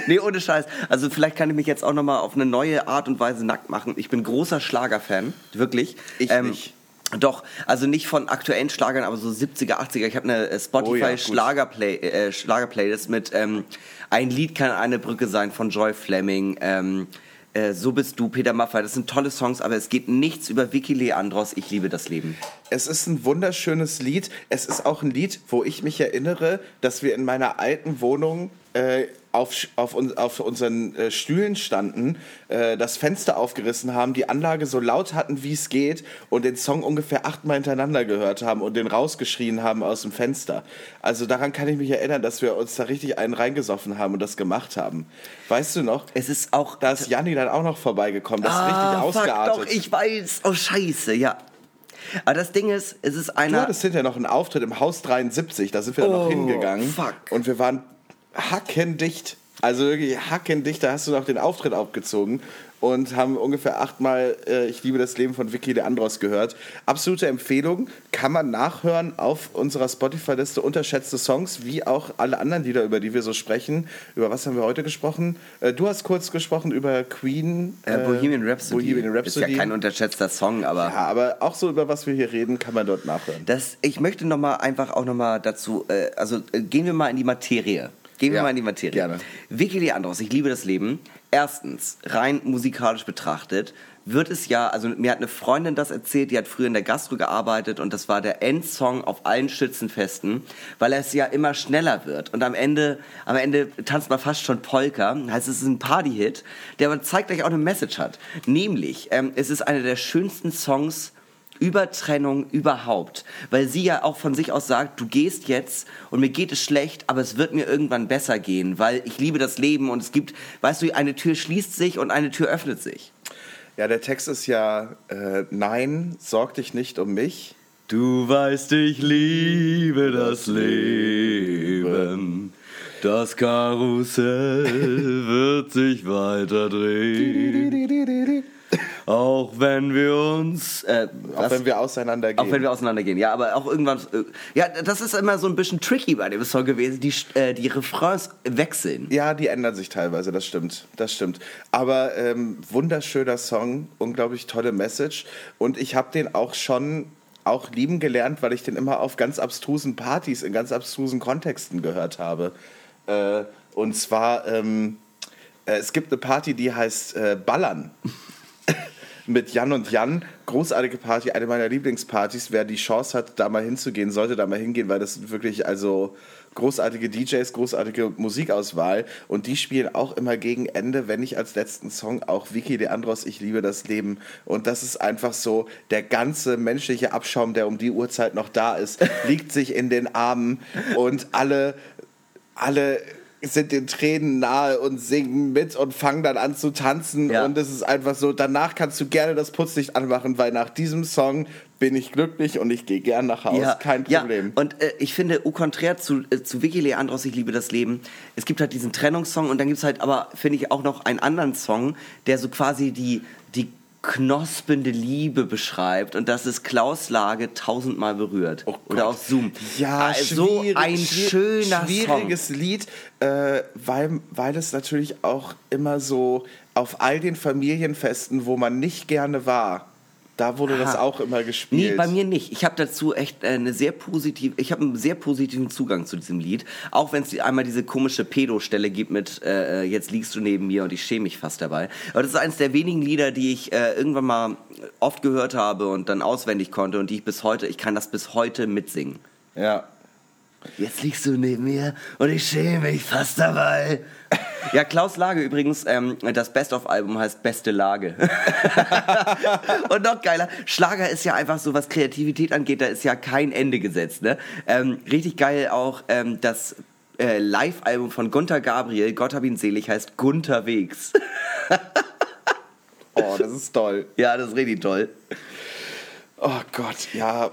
Nee, ohne Scheiß. Also vielleicht kann ich mich jetzt auch nochmal auf eine neue Art und Weise nackt machen. Ich bin großer Schlagerfan, wirklich. Ich nicht. Doch, also nicht von aktuellen Schlagern, aber so 70er, 80er. Ich habe eine äh, Oh ja, Spotify gut. Schlagerplay, äh, Schlagerplaylist mit ähm, Ein Lied kann eine Brücke sein von Joy Fleming. Ähm, äh, so bist du, Peter Maffay. Das sind tolle Songs, aber es geht nichts über Vicky Leandros. Ich liebe das Leben. Es ist ein wunderschönes Lied. Es ist auch ein Lied, wo ich mich erinnere, dass wir in meiner alten Wohnung äh, auf, auf, auf unseren äh, Stühlen standen, äh, das Fenster aufgerissen haben, die Anlage so laut hatten, wie es geht und den Song ungefähr achtmal hintereinander gehört haben und den rausgeschrien haben aus dem Fenster. Also daran kann ich mich erinnern, dass wir uns da richtig einen reingesoffen haben und das gemacht haben. Weißt du noch? Es ist auch. Da ist Janni dann auch noch vorbeigekommen. Das ist richtig Ah, ausgeartet. Fuck, doch, ich weiß. Oh, scheiße, ja. Aber das Ding ist, es ist Du einer. hattest hinterher noch einen Auftritt im Haus 73, da sind wir dann noch Oh, hingegangen. fuck. Und wir waren hackendicht. Also wirklich hackendicht, da hast du noch den Auftritt abgezogen und haben ungefähr achtmal äh, Ich liebe das Leben von Vicky Leandros gehört. Absolute Empfehlung, kann man nachhören auf unserer Spotify-Liste unterschätzte Songs, wie auch alle anderen Lieder, über die wir so sprechen. Über was haben wir heute gesprochen? Äh, du hast kurz gesprochen über Queen. Äh, Bohemian Rhapsody. Bohemian Rhapsody. Ist ja kein unterschätzter Song, aber. ja, aber auch so über was wir hier reden, kann man dort nachhören. Das, ich möchte noch mal einfach auch noch mal dazu, äh, also äh, gehen wir mal in die Materie. Gehen wir Ja, mal in die Materie. gerne. Vicky Leandros, ich liebe das Leben. Erstens, rein musikalisch betrachtet, wird es ja, also mir hat eine Freundin das erzählt, die hat früher in der Gastro gearbeitet und das war der Endsong auf allen Schützenfesten, weil es ja immer schneller wird und am Ende, am Ende tanzt man fast schon Polka, heißt es ist ein Partyhit, der aber zeitgleich auch eine Message hat. Nämlich, ähm, es ist einer der schönsten Songs über Trennung überhaupt. Weil sie ja auch von sich aus sagt, du gehst jetzt und mir geht es schlecht, aber es wird mir irgendwann besser gehen, weil ich liebe das Leben und es gibt, weißt du, eine Tür schließt sich und eine Tür öffnet sich. Ja, der Text ist ja, äh, nein, sorg dich nicht um mich. Du weißt, ich liebe das Leben. Das Karussell wird sich weiter drehen. Auch wenn wir uns. Äh, Auch was? wenn wir auseinandergehen. Auch wenn wir auseinandergehen, ja, aber auch irgendwann. Äh, ja, das ist immer so ein bisschen tricky bei dem Song gewesen. Die, äh, die Refrains wechseln. Ja, die ändern sich teilweise, das stimmt, das stimmt. Aber ähm, wunderschöner Song, unglaublich tolle Message. Und ich habe den auch schon auch lieben gelernt, weil ich den immer auf ganz abstrusen Partys, in ganz abstrusen Kontexten gehört habe. Äh, und zwar, ähm, äh, es gibt eine Party, die heißt äh, Ballern. mit Jan und Jan. Großartige Party, eine meiner Lieblingspartys. Wer die Chance hat, da mal hinzugehen, sollte da mal hingehen, weil das sind wirklich also großartige DJs, großartige Musikauswahl. Und die spielen auch immer gegen Ende, wenn nicht als letzten Song, auch Vicky Leandros, Ich liebe das Leben. Und das ist einfach so, der ganze menschliche Abschaum, der um die Uhrzeit noch da ist, liegt sich in den Armen und alle, alle sind den Tränen nahe und singen mit und fangen dann an zu tanzen. Ja. Und es ist einfach so, danach kannst du gerne das Putzlicht anmachen, weil nach diesem Song bin ich glücklich und ich gehe gern nach Hause. Kein Problem. Ja. Und äh, ich finde, au contraire zu, äh, zu Vicky Leandros, Ich liebe das Leben, es gibt halt diesen Trennungssong und dann gibt es halt aber, finde ich, auch noch einen anderen Song, der so quasi die, die knospende Liebe beschreibt und das ist Klaus Lage tausendmal berührt. Oh. Oder auch Zoom. Ja, Ah, so schwierig, ein schöner schwieriges Lied, äh, weil, weil es natürlich auch immer so auf all den Familienfesten, wo man nicht gerne war, da wurde das Aha. auch immer gespielt. Nee, bei mir nicht. Ich habe dazu echt äh, eine sehr positive, ich habe einen sehr positiven Zugang zu diesem Lied. Auch wenn es einmal diese komische Pedo-Stelle gibt mit äh, jetzt liegst du neben mir und ich schäme mich fast dabei. Aber das ist eines der wenigen Lieder, die ich äh, irgendwann mal oft gehört habe und dann auswendig konnte und die ich bis heute, ich kann das bis heute mitsingen. Ja. Jetzt liegst du neben mir und ich schäme mich fast dabei. Ja, Klaus Lage übrigens, ähm, das Best-of-Album heißt Beste Lage. und noch geiler, Schlager ist ja einfach so, was Kreativität angeht, da ist ja kein Ende gesetzt. Ne? Ähm, richtig geil auch ähm, das äh, Live-Album von Gunther Gabriel, Gott hab ihn selig, heißt Gunther Wegs. Oh, das ist toll. ja, das ist richtig toll. Oh Gott, ja.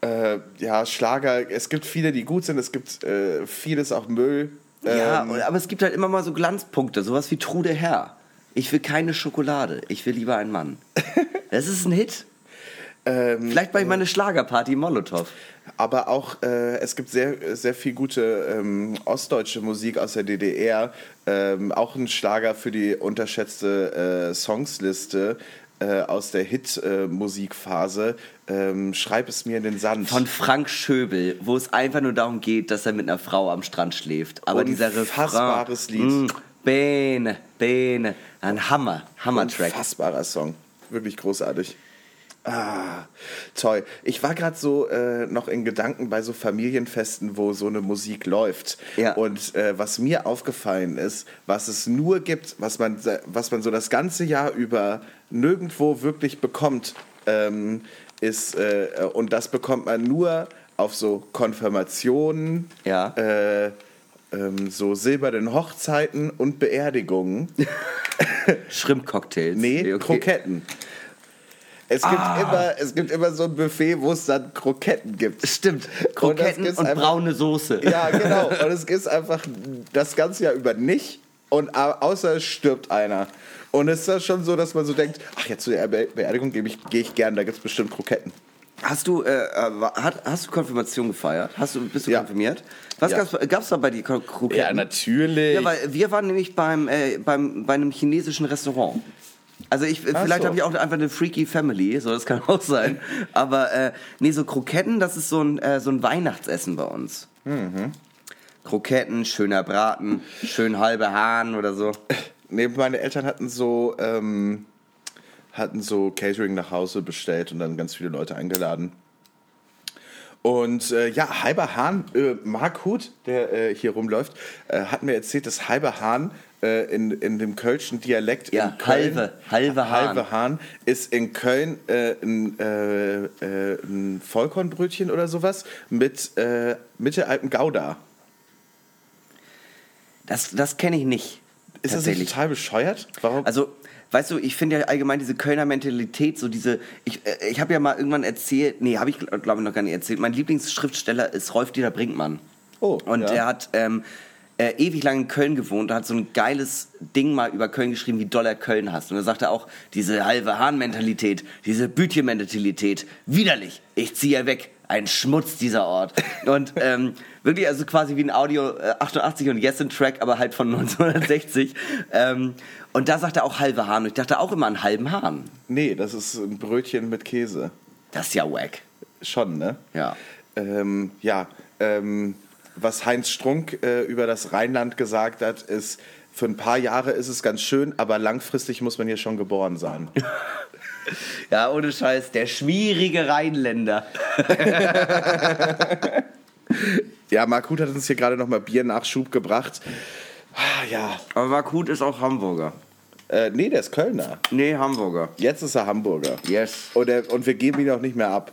Äh, ja, Schlager, es gibt viele, die gut sind, es gibt äh, vieles auch Müll. Ja, Ähm, aber es gibt halt immer mal so Glanzpunkte, sowas wie Trude Herr. Ich will keine Schokolade, ich will lieber einen Mann. Das ist ein Hit. ähm, Vielleicht bei meine Schlagerparty Molotow. aber auch, äh, es gibt sehr, sehr viel gute ähm, ostdeutsche Musik aus der DDR. Ähm, auch ein Schlager für die unterschätzte äh, Songsliste äh, aus der Hit-Musikphase. ähm, Schreib es mir in den Sand. Von Frank Schöbel, wo es einfach nur darum geht, dass er mit einer Frau am Strand schläft. Aber dieser Refrain. Lied. Mm, Bene, Bene. Ein Hammer, Hammer-Track. Unfassbarer Song. Wirklich großartig. Ah, toll. Ich war gerade so äh, noch in Gedanken bei so Familienfesten, wo so eine Musik läuft. Ja. Und äh, was mir aufgefallen ist, was es nur gibt, was man, was man so das ganze Jahr über nirgendwo wirklich bekommt, ähm, ist, äh, und das bekommt man nur auf so Konfirmationen, Ja. äh, ähm, so silbernen Hochzeiten und Beerdigungen. Shrimp-Cocktails. Nee, Okay. Kroketten. Es gibt, Ah. immer, es gibt immer so ein Buffet, wo es dann Kroketten gibt. Stimmt. Und Kroketten das und, gibt's einfach- braune Soße. Ja, genau. Und es gibt einfach das ganze Jahr über nicht. Und au- außer es stirbt einer. Und es ist dann schon so, dass man so denkt, ach, jetzt zu der Be Beerdigung gehe ich, gehe ich gern, da gibt es bestimmt Kroketten. Hast du, äh, äh, hast du Konfirmation gefeiert? Hast du, bist du Ja. konfirmiert? Was Ja. gab's, gab's da bei dir Kro- Kroketten? natürlich. Ja, weil wir waren nämlich beim, äh, beim, bei einem chinesischen Restaurant. Also ich, Ach vielleicht so. habe ich auch einfach eine freaky Family, so das kann auch sein. Aber äh, nee, so Kroketten, das ist so ein, äh, so ein Weihnachtsessen bei uns. Mhm. Kroketten, schöner Braten, schön halbe Hahn oder so. Nee, meine Eltern hatten so, ähm, hatten so Catering nach Hause bestellt und dann ganz viele Leute eingeladen. Und äh, ja, Halber Hahn, äh, Mark Huth, der äh, hier rumläuft, äh, hat mir erzählt, dass Halber Hahn äh, in, in dem kölschen Dialekt Ja, in Köln, halbe, halbe Hahn. halbe Hahn ist in Köln äh, ein, äh, äh, ein Vollkornbrötchen oder sowas mit äh, mittelalten Gouda. Das, das kenne ich nicht. Ist das nicht total bescheuert? Warum? Also, weißt du, ich finde ja allgemein diese Kölner Mentalität, so diese, ich, äh, ich habe ja mal irgendwann erzählt, nee, habe ich glaube ich noch gar nicht erzählt, mein Lieblingsschriftsteller ist Rolf-Dieter Brinkmann. Oh, Und ja. der hat, ähm, äh, ewig lang in Köln gewohnt und hat so ein geiles Ding mal über Köln geschrieben, wie doll er Köln hasst. Und er sagte auch, diese halbe Hahn-Mentalität, diese Bütchen-Mentalität, widerlich, ich ziehe ja weg. Ein Schmutz, dieser Ort. Und ähm, wirklich, also quasi wie ein Audio äh, 88 und Yes in Track, aber halt von 1960. ähm, und da sagt er auch halbe Hahn. Und ich dachte auch immer an halben Hahn. Nee, das ist ein Brötchen mit Käse. Das ist ja wack. Schon, ne? Ja. Ähm, ja, ähm, was Heinz Strunk äh, über das Rheinland gesagt hat, ist, für ein paar Jahre ist es ganz schön, aber langfristig muss man hier schon geboren sein. Ja, ohne Scheiß, der schwierige Rheinländer. Ja, Marc Huth hat uns hier gerade nochmal Biernachschub gebracht. Ah, ja. Aber Markut ist auch Hamburger. Äh, nee, der ist Kölner. Nee, Hamburger. Jetzt ist er Hamburger. Yes. Und, er, und wir geben ihn auch nicht mehr ab.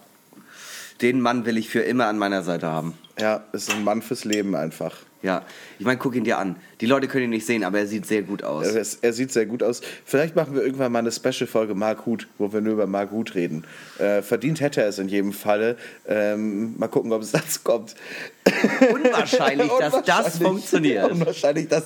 Den Mann will ich für immer an meiner Seite haben. Ja, ist ein Mann fürs Leben einfach. Ja, ich meine, guck ihn dir an. Die Leute können ihn nicht sehen, aber er sieht sehr gut aus. Er, er sieht sehr gut aus. Vielleicht machen wir irgendwann mal eine Special-Folge Mark Huth, wo wir nur über Mark Huth reden. Äh, verdient hätte er es in jedem Falle. Ähm, mal gucken, ob es dazu kommt. Unwahrscheinlich, dass das funktioniert. Unwahrscheinlich, dass,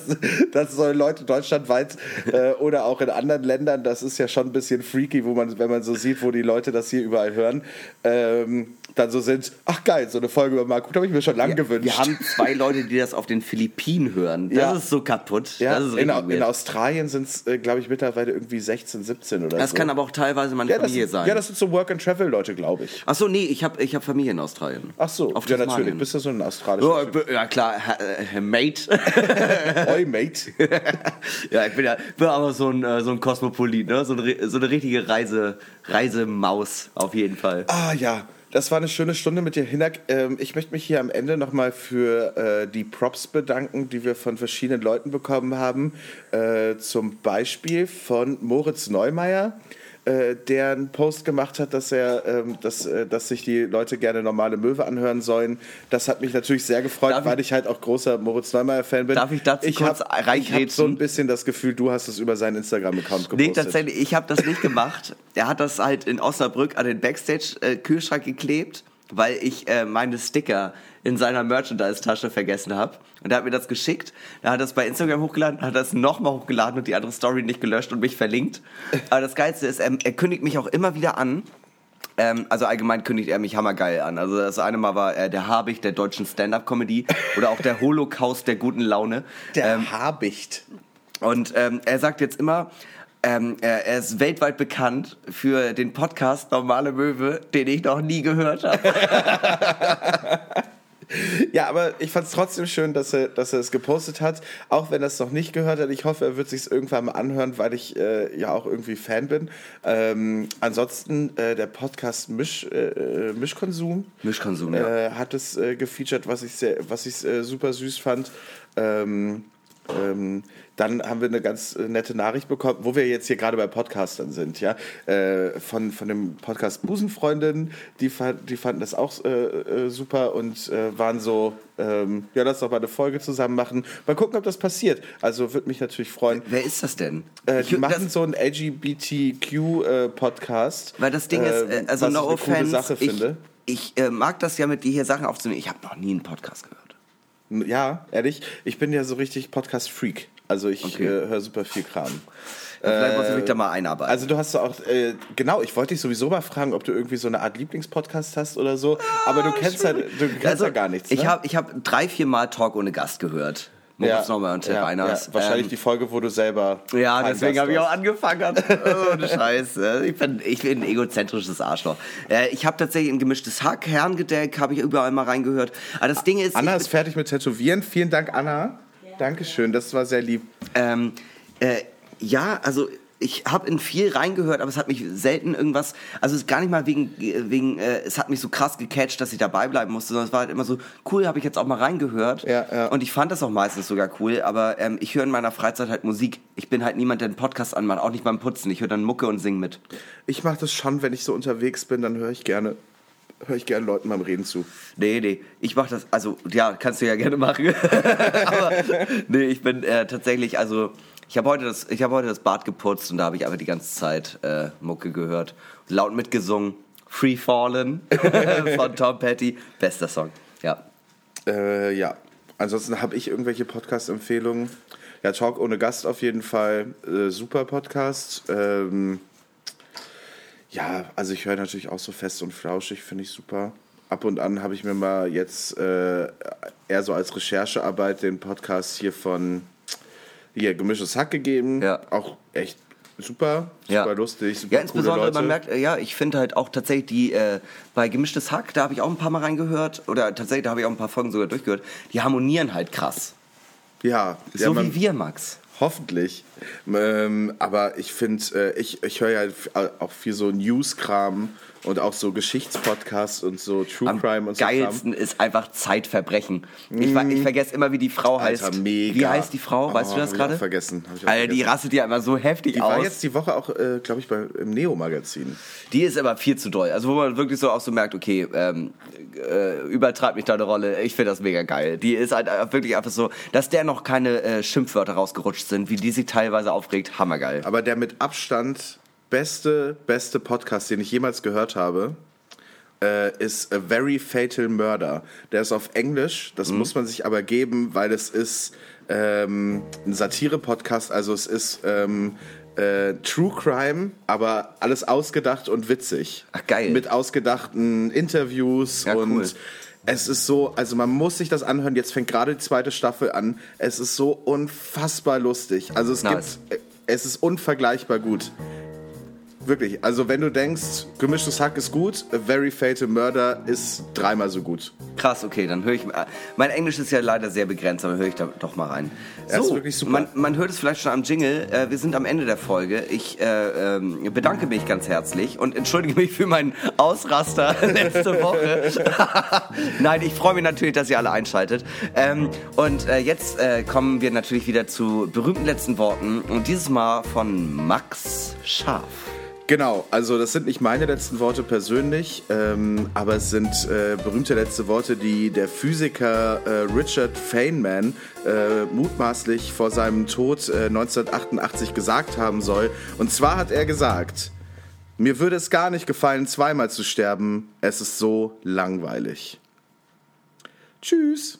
dass so Leute deutschlandweit äh, oder auch in anderen Ländern, das ist ja schon ein bisschen freaky, wo man, wenn man so sieht, wo die Leute das hier überall hören, ähm, dann so sind, ach geil, so eine Folge über Mark Huth habe ich mir schon lange gewünscht. Wir haben zwei Leute, die das auf den Philippinen hören. Das Ja. ist so kaputt. ja, das ist in, in. Australien sind es, äh, glaube ich, mittlerweile irgendwie 16, 17 oder Das so. kann aber auch teilweise meine ja, das, Familie sein. ja, das sind so Work-and-Travel-Leute, glaube ich. Ach so, nee, ich habe ich hab Familie in Australien. Ach so, Auf ja, natürlich. Bist du so ein australischer Ja, ja klar, äh, Mate. Oi, Mate. ja, ich bin ja bin aber so ein, äh, so ein Kosmopolit, ne? so, ein, ri- so eine richtige Reise, Reisemaus auf jeden Fall. Ah ja, das war eine schöne Stunde mit dir, Hinak. Ähm, ich möchte mich hier am Ende nochmal für äh, die Props bedanken, die wir von verschiedenen Leuten bekommen haben. Äh, zum Beispiel von Moritz Neumeier, äh, der einen Post gemacht hat, dass, er, ähm, dass, äh, dass sich die Leute gerne normale Möwe anhören sollen. Das hat mich natürlich sehr gefreut, Darf ich- weil ich halt auch großer Moritz Neumeier-Fan bin. Darf ich dazu ich kurz hab, Ich habe so ein bisschen das Gefühl, du hast es über seinen Instagram-Account gepostet. Nee, tatsächlich, ich habe das nicht gemacht. Er hat das halt in Osnabrück an den Backstage-Kühlschrank geklebt, weil ich äh, meine Sticker in seiner Merchandise-Tasche vergessen habe. Und er hat mir das geschickt. Er hat das bei Instagram hochgeladen, hat das nochmal hochgeladen und die andere Story nicht gelöscht und mich verlinkt. Aber das Geilste ist, er, er kündigt mich auch immer wieder an. Ähm, also allgemein kündigt er mich hammergeil an. Also das eine Mal war er der Habicht der deutschen Stand-Up-Comedy oder auch der Holocaust der guten Laune. Der Ähm, Habicht. und ähm, er sagt jetzt immer, ähm, er, er ist weltweit bekannt für den Podcast Normale Möwe, den ich noch nie gehört habe. Ja, aber ich fand es trotzdem schön, dass er, dass er es gepostet hat, auch wenn er es noch nicht gehört hat. Ich hoffe, er wird sich irgendwann mal anhören, weil ich äh, ja auch irgendwie Fan bin. Ähm, ansonsten äh, der Podcast Misch, äh, Mischkonsum Mischkonsum, äh, hat es äh, gefeatured, was ich sehr, was ich äh, super süß fand. Ähm, ähm, dann haben wir eine ganz äh, nette Nachricht bekommen, wo wir jetzt hier gerade bei Podcastern sind, ja, äh, von, von dem Podcast Busenfreundin, die, die fanden das auch äh, äh, super und äh, waren so, ähm, ja, lass doch mal eine Folge zusammen machen. Mal gucken, ob das passiert. Also würde mich natürlich freuen. Wer ist das denn? Äh, Ich- die machen das, so einen LGBTQ-Podcast. weil das Ding ist, äh, also was no ich eine coole offense, Sache ich, finde. ich äh, mag das ja mit dir hier Sachen aufzunehmen. Ich habe noch nie einen Podcast gehört. Ja, ehrlich, ich bin ja so richtig Podcast-Freak. Also ich Okay. äh, höre super viel Kram. Vielleicht muss ich mich da mal einarbeiten. Also du hast so auch, äh, genau, ich wollte dich sowieso mal fragen, ob du irgendwie so eine Art Lieblingspodcast hast oder so, aber du kennst halt, du kennst Also, ja gar nichts. Ich ne? habe ich hab drei, vier Mal Talk ohne Gast gehört. Moritz Neumann und Till ja, Reiners. ja, wahrscheinlich Ähm, die Folge, wo du selber. Ja, deswegen habe ich auch angefangen. Oh, Scheiße. Ich bin, ich bin ein egozentrisches Arschloch. Äh, ich habe tatsächlich ein gemischtes Hack, Herrengedeck, habe ich überall mal reingehört. Aber das Ding ist, Anna ich, ist fertig mit Tätowieren. Vielen Dank, Anna. Dankeschön, das war sehr lieb. ähm, äh, ja, also ich habe in viel reingehört, aber es hat mich selten irgendwas, also es ist gar nicht mal wegen, wegen äh, es hat mich so krass gecatcht, dass ich dabei bleiben musste, sondern es war halt immer so, cool, habe ich jetzt auch mal reingehört. Ja, ja. Und ich fand das auch meistens sogar cool, aber ähm, ich höre in meiner Freizeit halt Musik. Ich bin halt niemand, der einen Podcast anmacht, auch nicht beim Putzen. Ich höre dann Mucke und sing mit. Ich mache das schon, wenn ich so unterwegs bin, dann höre ich gerne, höre ich gerne Leuten beim Reden zu. Nee, nee, ich mach das, also ja, kannst du ja gerne machen. Aber nee, ich bin äh, tatsächlich, also ich habe heute, das- ich hab heute das Bad geputzt und da habe ich aber die ganze Zeit äh, Mucke gehört. Laut mitgesungen. Free Fallen von Tom Petty. Bester Song. Ja. Äh, ja. ansonsten habe ich irgendwelche Podcast-Empfehlungen. Ja, Talk ohne Gast auf jeden Fall. Äh, super Podcast. Ähm, ja, also ich höre natürlich auch so fest und flauschig, finde ich super. Ab und an habe ich mir mal jetzt äh, eher so als Recherchearbeit den Podcast hier von hier Gemischtes Hack gegeben. Ja. Auch echt super, Ja. super lustig, super Ja, insbesondere, man merkt, äh, ja, ich finde halt auch tatsächlich die, äh, bei Gemischtes Hack, da habe ich auch ein paar Mal reingehört, oder tatsächlich, da habe ich auch ein paar Folgen sogar durchgehört, die harmonieren halt krass. ja, ja, So man- wie wir, Max. Hoffentlich. Ähm, aber ich finde, äh, ich, ich höre ja auch viel so News-Kram und auch so Geschichtspodcasts und so True Am Crime und so geilsten ist einfach Zeitverbrechen. Ich, ich vergesse immer, wie die Frau Kram. Alter, heißt. mega. Wie heißt die Frau? Weißt Oh, du das ich gerade? vergessen. Hab ich Alter, die vergessen. rastet ja immer so heftig Die aus. war jetzt die Woche auch, äh, glaube ich, bei, im Neo-Magazin. Die ist aber viel zu doll. Also wo man wirklich so auch so merkt, okay, ähm, äh, übertreibt nicht deine Rolle. Ich finde das mega geil. Die ist halt wirklich einfach so, dass der noch keine äh, Schimpfwörter rausgerutscht sind, wie die sich teilweise aufregt. Hammergeil. Aber der mit Abstand beste, beste Podcast, den ich jemals gehört habe, äh, ist A Very Fatal Murder. Der ist auf Englisch, das Mhm. muss man sich aber geben, weil es ist ähm, ein Satire-Podcast, also es ist ähm, äh, True Crime, aber alles ausgedacht und witzig. Ach, geil. Mit ausgedachten Interviews Ja, und cool. es ist so, also man muss sich das anhören. Jetzt fängt gerade die zweite Staffel an. Es ist so unfassbar lustig. Also es Nice. gibt, es ist unvergleichbar gut. Wirklich. Also wenn du denkst, gemischtes Hack ist gut, A Very Fatal Murder ist dreimal so gut. Krass, okay, dann höre ich. äh, Mein Englisch ist ja leider sehr begrenzt, aber höre ich da doch mal rein. Er ist wirklich super. Man, man hört es vielleicht schon am Jingle. Äh, wir sind am Ende der Folge. Ich äh, ähm, bedanke mich ganz herzlich und entschuldige mich für meinen Ausraster letzte Woche. Nein, ich freue mich natürlich, dass ihr alle einschaltet. Ähm, und äh, jetzt äh, kommen wir natürlich wieder zu berühmten letzten Worten und dieses Mal von Max Scharf. Genau, also das sind nicht meine letzten Worte persönlich, ähm, aber es sind äh, berühmte letzte Worte, die der Physiker äh, Richard Feynman äh, mutmaßlich vor seinem Tod äh, 1988 gesagt haben soll. Und zwar hat er gesagt, mir würde es gar nicht gefallen, zweimal zu sterben, es ist so langweilig. Tschüss.